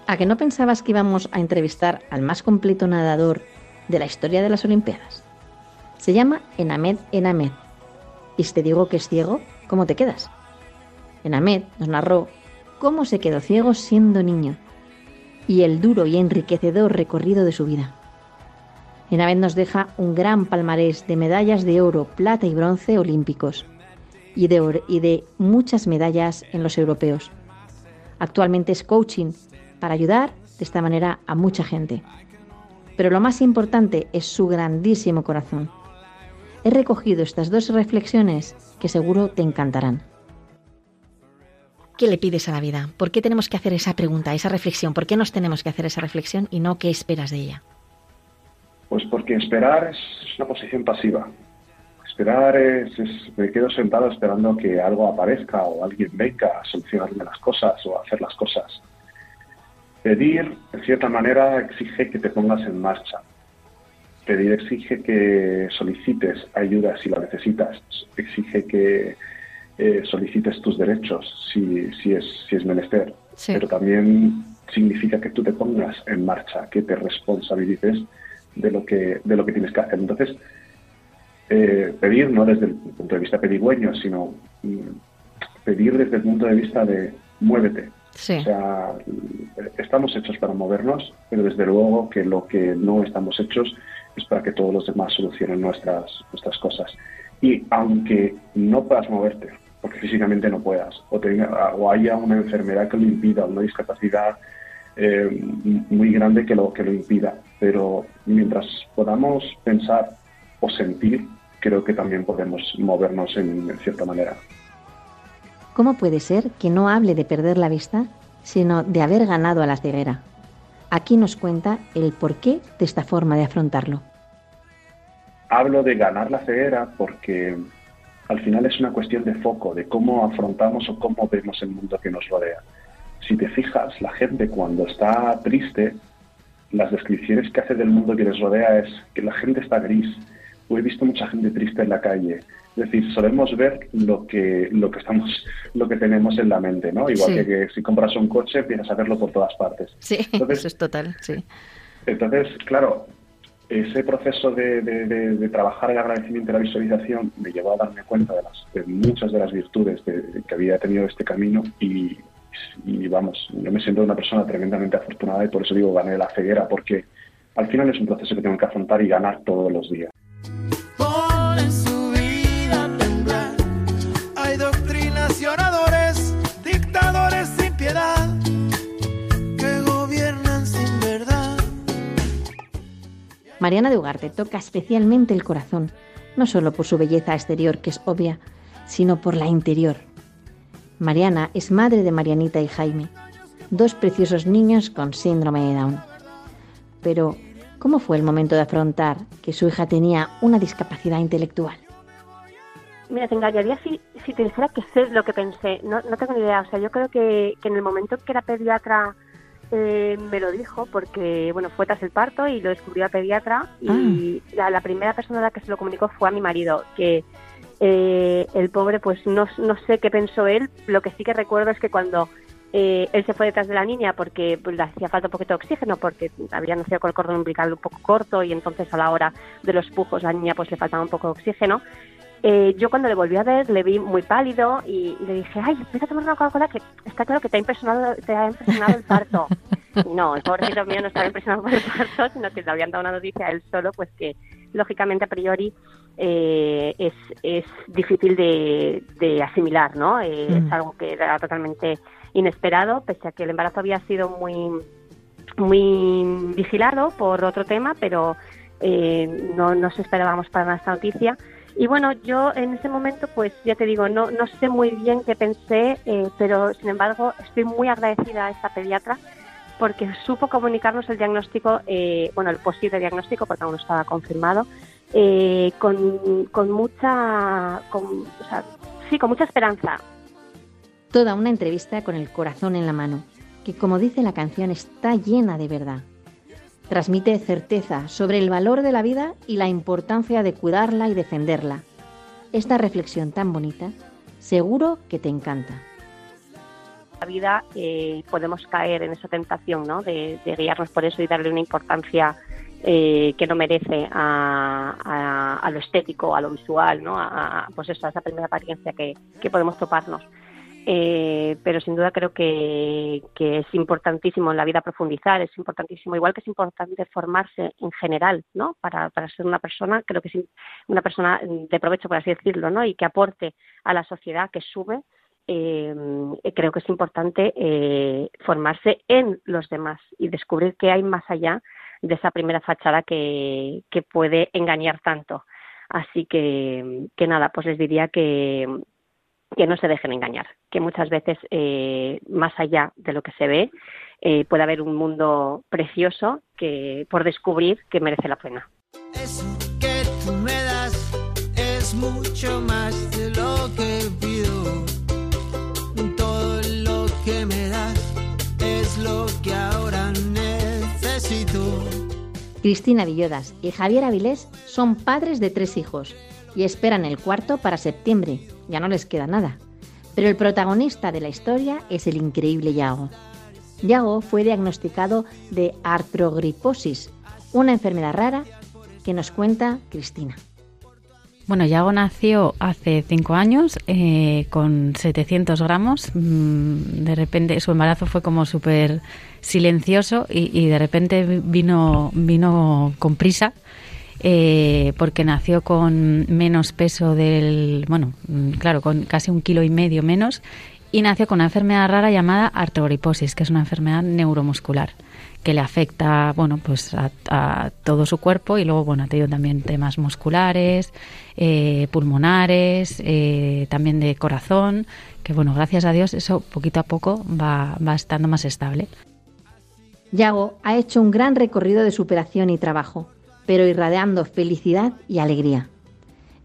¿A que no pensabas que íbamos a entrevistar al más completo nadador de la historia de las Olimpiadas? Se llama Enamed Enamed. Y si te digo que es ciego, ¿cómo te quedas? Enamed nos narró cómo se quedó ciego siendo niño y el duro y enriquecedor recorrido de su vida. Enamed nos deja un gran palmarés de medallas de oro, plata y bronce olímpicos y de, y de muchas medallas en los europeos. Actualmente es coaching para ayudar de esta manera a mucha gente. Pero lo más importante es su grandísimo corazón. He recogido estas dos reflexiones que seguro te encantarán. ¿Qué le pides a la vida? ¿Por qué tenemos que hacer esa pregunta, esa reflexión? ¿Por qué nos tenemos que hacer esa reflexión y no qué esperas de ella? Pues porque esperar es una posición pasiva. Esperar es, es- me quedo sentado esperando que algo aparezca o alguien venga a solucionarme las cosas o a hacer las cosas. Pedir, en cierta manera, exige que te pongas en marcha. Pedir exige que solicites ayuda si la necesitas. Exige que eh, solicites tus derechos si, si, es, si es menester. Sí. Pero también significa que tú te pongas en marcha, que te responsabilices de lo que, de lo que tienes que hacer. Entonces, eh, pedir no desde el punto de vista pedigüeño, sino mm, pedir desde el punto de vista de muévete. O sea, estamos hechos para movernos, pero desde luego que lo que no estamos hechos es para que todos los demás solucionen nuestras, nuestras cosas. Y aunque no puedas moverte, porque físicamente no puedas, o, tenga, o haya una enfermedad que lo impida, una discapacidad eh, muy grande que lo, que lo impida, pero mientras podamos pensar o sentir, creo que también podemos movernos en cierta manera. ¿Cómo puede ser que no hable de perder la vista, sino de haber ganado a la ceguera? Aquí nos cuenta el porqué de esta forma de afrontarlo. Hablo de ganar la ceguera porque al final es una cuestión de foco, de cómo afrontamos o cómo vemos el mundo que nos rodea. Si te fijas, la gente cuando está triste, las descripciones que hace del mundo que les rodea es que la gente está gris. O he visto mucha gente triste en la calle. Es decir, solemos ver lo que, lo que estamos, lo que tenemos en la mente, ¿no? Igual Sí. que, que si compras un coche, empiezas a verlo por todas partes. Sí, Entonces- eso es total, sí. Entonces, claro, ese proceso de, de- de- de trabajar el agradecimiento y la visualización me llevó a darme cuenta de, las, de muchas de las virtudes de- que había tenido este camino y, y, vamos, yo me siento una persona tremendamente afortunada y por eso digo gané la ceguera, porque al final es un proceso que tengo que afrontar y ganar todos los días. Mariana de Ugarte toca especialmente el corazón, no solo por su belleza exterior, que es obvia, sino por la interior. Mariana es madre de Marianita y Jaime, dos preciosos niños con síndrome de Down. Pero, ¿cómo fue el momento de afrontar que su hija tenía una discapacidad intelectual? Mira, te engañaría si, si te dijera que sé lo que pensé. No, tengo ni idea. O sea, yo creo que, que en el momento que la pediatra eh, me lo dijo, porque bueno, fue tras el parto y lo descubrió la pediatra, y la, la primera persona a la que se lo comunicó fue a mi marido, que eh, el pobre, pues no, no sé qué pensó él. Lo que sí que recuerdo es que cuando eh, él se fue detrás de la niña porque pues, le hacía falta un poquito de oxígeno, porque había nacido con el cordón umbilical un poco corto y entonces a la hora de los pujos la niña pues le faltaba un poco de oxígeno. Eh, yo cuando le volví a ver le vi muy pálido y, y le dije, ay, empieza a tomar una Coca-Cola que está claro que te ha impresionado, te ha impresionado el parto. Y no, el pobrecito mío no estaba impresionado por el parto, sino que le habían dado una noticia a él solo, pues que lógicamente a priori eh, es, es difícil de, de asimilar, ¿no? Eh, Mm. Es algo que era totalmente inesperado, pese a que el embarazo había sido muy muy vigilado por otro tema, pero eh, no nos esperábamos para nada esta noticia. Y bueno, yo en ese momento, pues ya te digo, no, no sé muy bien qué pensé, eh, pero sin embargo estoy muy agradecida a esta pediatra porque supo comunicarnos el diagnóstico, eh, bueno, el posible diagnóstico, porque aún no estaba confirmado, eh, con, con mucha, con, o sea, sí, con mucha esperanza. Toda una entrevista con el corazón en la mano, que como dice la canción está llena de verdad. Transmite certeza sobre el valor de la vida y la importancia de cuidarla y defenderla. Esta reflexión tan bonita seguro que te encanta. la vida eh, podemos caer en esa tentación ¿no? de, guiarnos por eso y darle una importancia eh, que no merece a, a- lo estético, a lo visual, ¿no? a, a, pues eso, a esa primera apariencia que, que podemos toparnos. Eh, pero sin duda creo que, es importantísimo en la vida profundizar, es importantísimo, igual que es importante formarse en general, ¿no? Para, para ser una persona, creo que es una persona de provecho, por así decirlo, ¿no? Y que aporte a la sociedad, que sube, eh, creo que es importante eh, formarse en los demás y descubrir qué hay más allá de esa primera fachada que, que puede engañar tanto. Así que, que nada, pues les diría que, que no se dejen engañar, que muchas veces eh, más allá de lo que se ve eh, puede haber un mundo precioso que por descubrir que merece la pena. que tú me das es mucho más de lo que pido. Todo lo que me das es lo que ahora necesito. Cristina Villodas y Javier Avilés son padres de tres hijos y esperan el cuarto para septiembre. Ya no les queda nada. Pero el protagonista de la historia es el increíble Yago. Yago fue diagnosticado de artrogriposis, una enfermedad rara que nos cuenta Cristina. Bueno, Yago nació hace cinco años eh, con 700 gramos. Mm, de repente su embarazo fue como súper silencioso y, de repente vino, vino con prisa. Eh, porque nació con menos peso del, bueno, mm, claro, con casi un kilo y medio menos, y nació con una enfermedad rara llamada artrogriposis, que es una enfermedad neuromuscular que le afecta, bueno, pues a, todo su cuerpo y luego, bueno, ha tenido también temas musculares, eh, pulmonares, eh, también de corazón, que bueno, gracias a Dios eso poquito a poco va, va estando más estable. Yago ha hecho un gran recorrido de superación y trabajo, pero irradiando felicidad y alegría.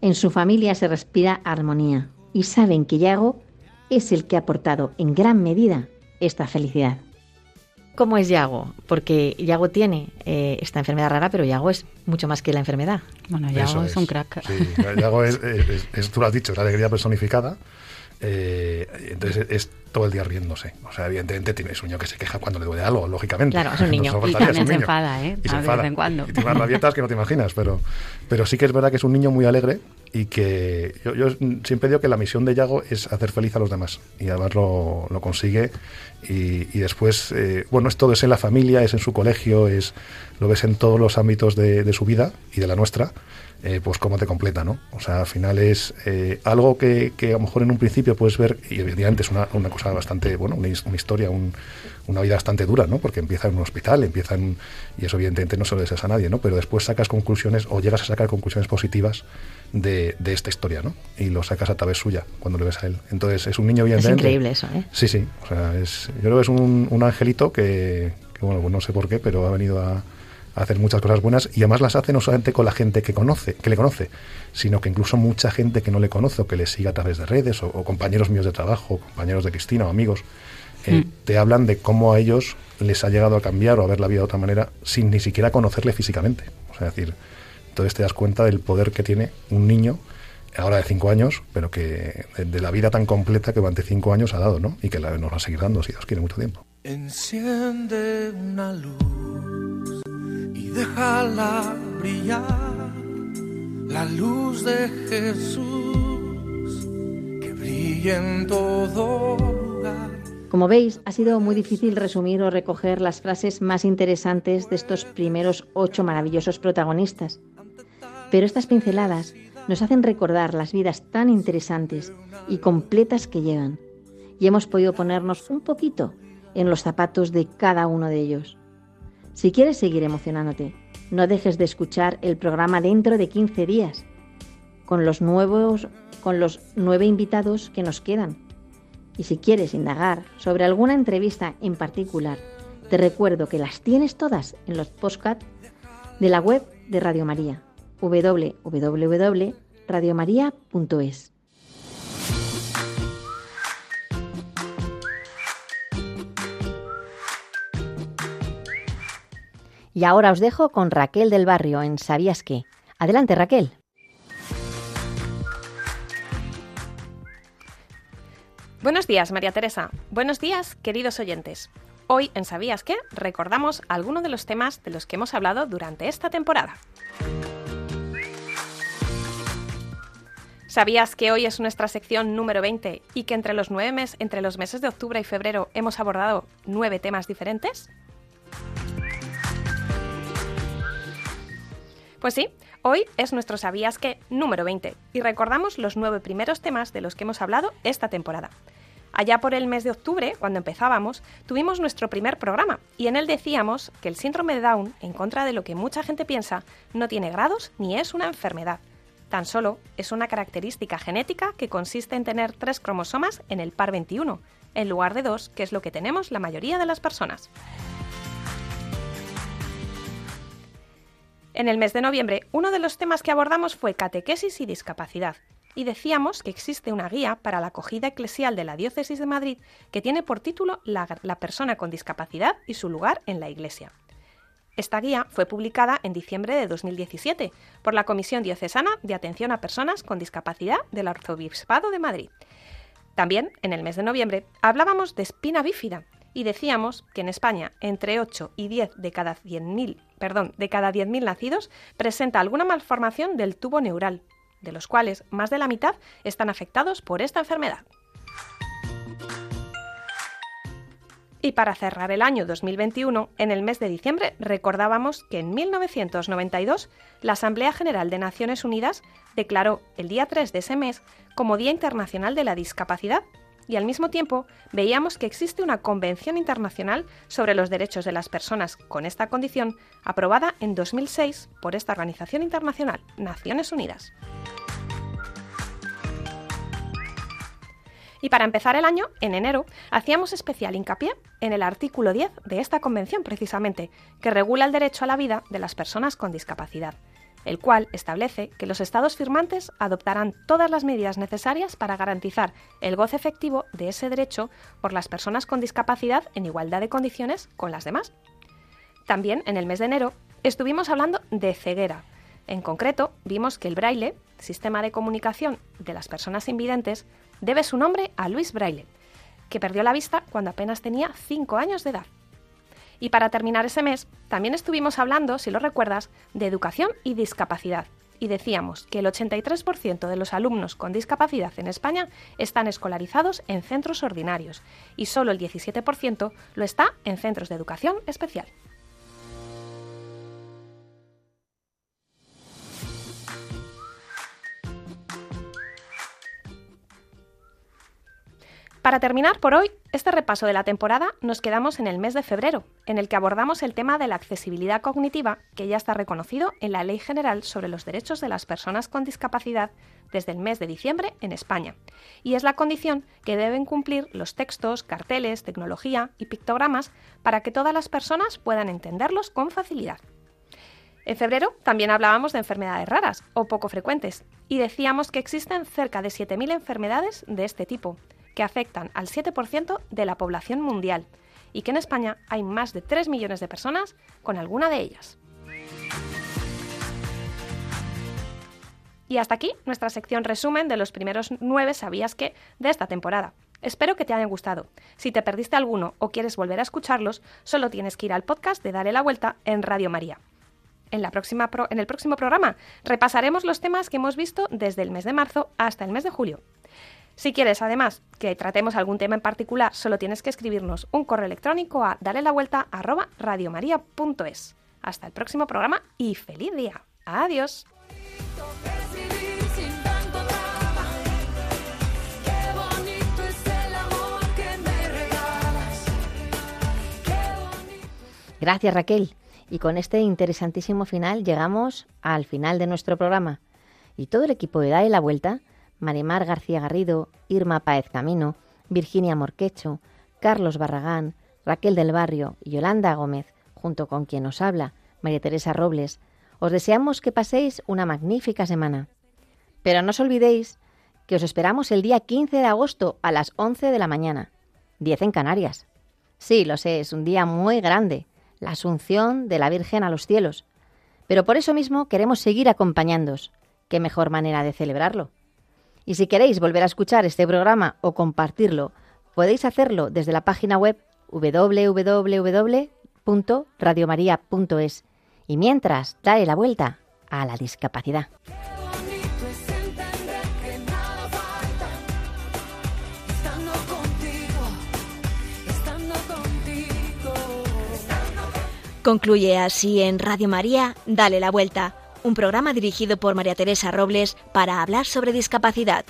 En su familia se respira armonía y saben que Yago es el que ha aportado en gran medida esta felicidad. ¿Cómo es Yago? Porque Yago tiene eh, esta enfermedad rara, pero Yago es mucho más que la enfermedad. Bueno, Yago es, un crack. Sí, Yago es, tú lo has dicho, es la alegría personificada. Eh, entonces es todo el día riéndose. O sea, evidentemente tiene, es un niño que se queja cuando le duele algo, lógicamente. Claro, es un niño. y también se enfada, ¿eh? Y se enfada. De vez en cuando. Y tiene unas rabietas que no te imaginas, pero, pero sí que es verdad que es un niño muy alegre y que yo, yo, siempre digo que la misión de Yago es hacer feliz a los demás y además lo, lo consigue y, y después, eh, bueno, es todo, es en la familia, es en su colegio, es lo ves en todos los ámbitos de, de su vida y de la nuestra eh, pues cómo te completa, ¿no? O sea, al final es eh, algo que, que, a lo mejor en un principio puedes ver, y evidentemente es una, una cosa bastante, bueno, una, una historia, un, una vida bastante dura, ¿no? Porque empieza en un hospital, empieza en, y eso evidentemente no se lo deseas a nadie, ¿no? Pero después sacas conclusiones o llegas a sacar conclusiones positivas de, de, esta historia, ¿no? Y lo sacas a través suya cuando lo ves a él. Entonces es un niño bien Es increíble eso, ¿eh? Sí, sí. O sea, es, yo creo que es un, un angelito que, que, bueno, pues no sé por qué, pero ha venido a hacer muchas cosas buenas y además las hace no solamente con la gente que conoce, que le conoce, sino que incluso mucha gente que no le conoce o que le sigue a través de redes o, o compañeros míos de trabajo, compañeros de Cristina o amigos, eh, mm. te hablan de cómo a ellos les ha llegado a cambiar o a ver la vida de otra manera sin ni siquiera conocerle físicamente. O sea, es decir, entonces te das cuenta del poder que tiene un niño ahora de cinco años, pero que de, de, la vida tan completa que durante cinco años ha dado, ¿no? Y que la, nos va a seguir dando si Dios quiere mucho tiempo. Enciende una luz déjala brillar, la luz de Jesús que brille en todo lugar. Como veis, ha sido muy difícil resumir o recoger las frases más interesantes de estos primeros ocho maravillosos protagonistas. Pero estas pinceladas nos hacen recordar las vidas tan interesantes y completas que llevan, y hemos podido ponernos un poquito en los zapatos de cada uno de ellos. Si quieres seguir emocionándote, no dejes de escuchar el programa dentro de 15 días, con los nuevos, con los nueve invitados que nos quedan. Y si quieres indagar sobre alguna entrevista en particular, te recuerdo que las tienes todas en los podcasts de la web de Radio María, www.radiomaria.es. Y ahora os dejo con Raquel del Barrio en ¿Sabías qué? Adelante, Raquel. Buenos días, María Teresa. Buenos días, queridos oyentes. Hoy en ¿Sabías qué? recordamos algunos de los temas de los que hemos hablado durante esta temporada. ¿Sabías que hoy es nuestra sección número 20 y que entre los, nueve mes, entre los meses de octubre y febrero hemos abordado nueve temas diferentes? Pues sí, hoy es nuestro Sabías que número 20 y recordamos los nueve primeros temas de los que hemos hablado esta temporada. Allá por el mes de octubre, cuando empezábamos, tuvimos nuestro primer programa y en él decíamos que el síndrome de Down, en contra de lo que mucha gente piensa, no tiene grados ni es una enfermedad. Tan solo es una característica genética que consiste en tener tres cromosomas en el par 21, en lugar de dos, que es lo que tenemos la mayoría de las personas. En el mes de noviembre, uno de los temas que abordamos fue catequesis y discapacidad, y decíamos que existe una guía para la acogida eclesial de la Diócesis de Madrid que tiene por título la, persona con discapacidad y su lugar en la Iglesia. Esta guía fue publicada en diciembre de 2017 por la Comisión Diocesana de Atención a Personas con Discapacidad del Arzobispado de Madrid. También, en el mes de noviembre, hablábamos de espina bífida y decíamos que en España entre 8 y 10 de cada 100.000, perdón, de cada 10.000 nacidos presenta alguna malformación del tubo neural, de los cuales más de la mitad están afectados por esta enfermedad. Y para cerrar el año 2021, en el mes de diciembre recordábamos que en 1992 la Asamblea General de Naciones Unidas declaró el día 3 de ese mes como Día Internacional de la Discapacidad y al mismo tiempo veíamos que existe una Convención Internacional sobre los Derechos de las Personas con esta condición aprobada en 2006 por esta organización internacional, Naciones Unidas. Y para empezar el año, en enero, hacíamos especial hincapié en el artículo 10 de esta convención precisamente, que regula el derecho a la vida de las personas con discapacidad, el cual establece que los estados firmantes adoptarán todas las medidas necesarias para garantizar el goce efectivo de ese derecho por las personas con discapacidad en igualdad de condiciones con las demás. También en el mes de enero estuvimos hablando de ceguera. En concreto, vimos que el braille, sistema de comunicación de las personas invidentes, debe su nombre a Luis Braille, que perdió la vista cuando apenas tenía 5 años de edad. Y para terminar ese mes, también estuvimos hablando, si lo recuerdas, de educación y discapacidad. Y decíamos que el 83% de los alumnos con discapacidad en España están escolarizados en centros ordinarios y solo el 17% lo está en centros de educación especial. Para terminar por hoy este repaso de la temporada, nos quedamos en el mes de febrero, en el que abordamos el tema de la accesibilidad cognitiva, que ya está reconocido en la Ley General sobre los Derechos de las Personas con Discapacidad desde el mes de diciembre en España, y es la condición que deben cumplir los textos, carteles, tecnología y pictogramas para que todas las personas puedan entenderlos con facilidad. En febrero también hablábamos de enfermedades raras o poco frecuentes, y decíamos que existen cerca de 7.000 enfermedades de este tipo, que afectan al 7% de la población mundial y que en España hay más de 3 millones de personas con alguna de ellas. Y hasta aquí nuestra sección resumen de los primeros nueve sabías que de esta temporada. Espero que te hayan gustado. Si te perdiste alguno o quieres volver a escucharlos, solo tienes que ir al podcast de Dale la Vuelta en Radio María. En, la próxima en el próximo programa repasaremos los temas que hemos visto desde el mes de marzo hasta el mes de julio. Si quieres, además, que tratemos algún tema en particular, solo tienes que escribirnos un correo electrónico a dale la vuelta arroba radiomaria.es. Hasta el próximo programa y feliz día. Adiós. Gracias Raquel. Y con este interesantísimo final llegamos al final de nuestro programa. Y todo el equipo de Dale la Vuelta Marimar García Garrido, Irma Páez Camino, Virginia Morquecho, Carlos Barragán, Raquel del Barrio y Yolanda Gómez, junto con quien os habla, María Teresa Robles, os deseamos que paséis una magnífica semana. Pero no os olvidéis que os esperamos el día 15 de agosto a las 11 de la mañana, 10 en Canarias. Sí, lo sé, es un día muy grande, la Asunción de la Virgen a los cielos. Pero por eso mismo queremos seguir acompañándoos. ¿Qué mejor manera de celebrarlo? Y si queréis volver a escuchar este programa o compartirlo, podéis hacerlo desde la página web www.radiomaria.es. Y mientras, dale la vuelta a la discapacidad. Concluye así en Radio María, Dale la Vuelta un programa dirigido por María Teresa Robles para hablar sobre discapacidad.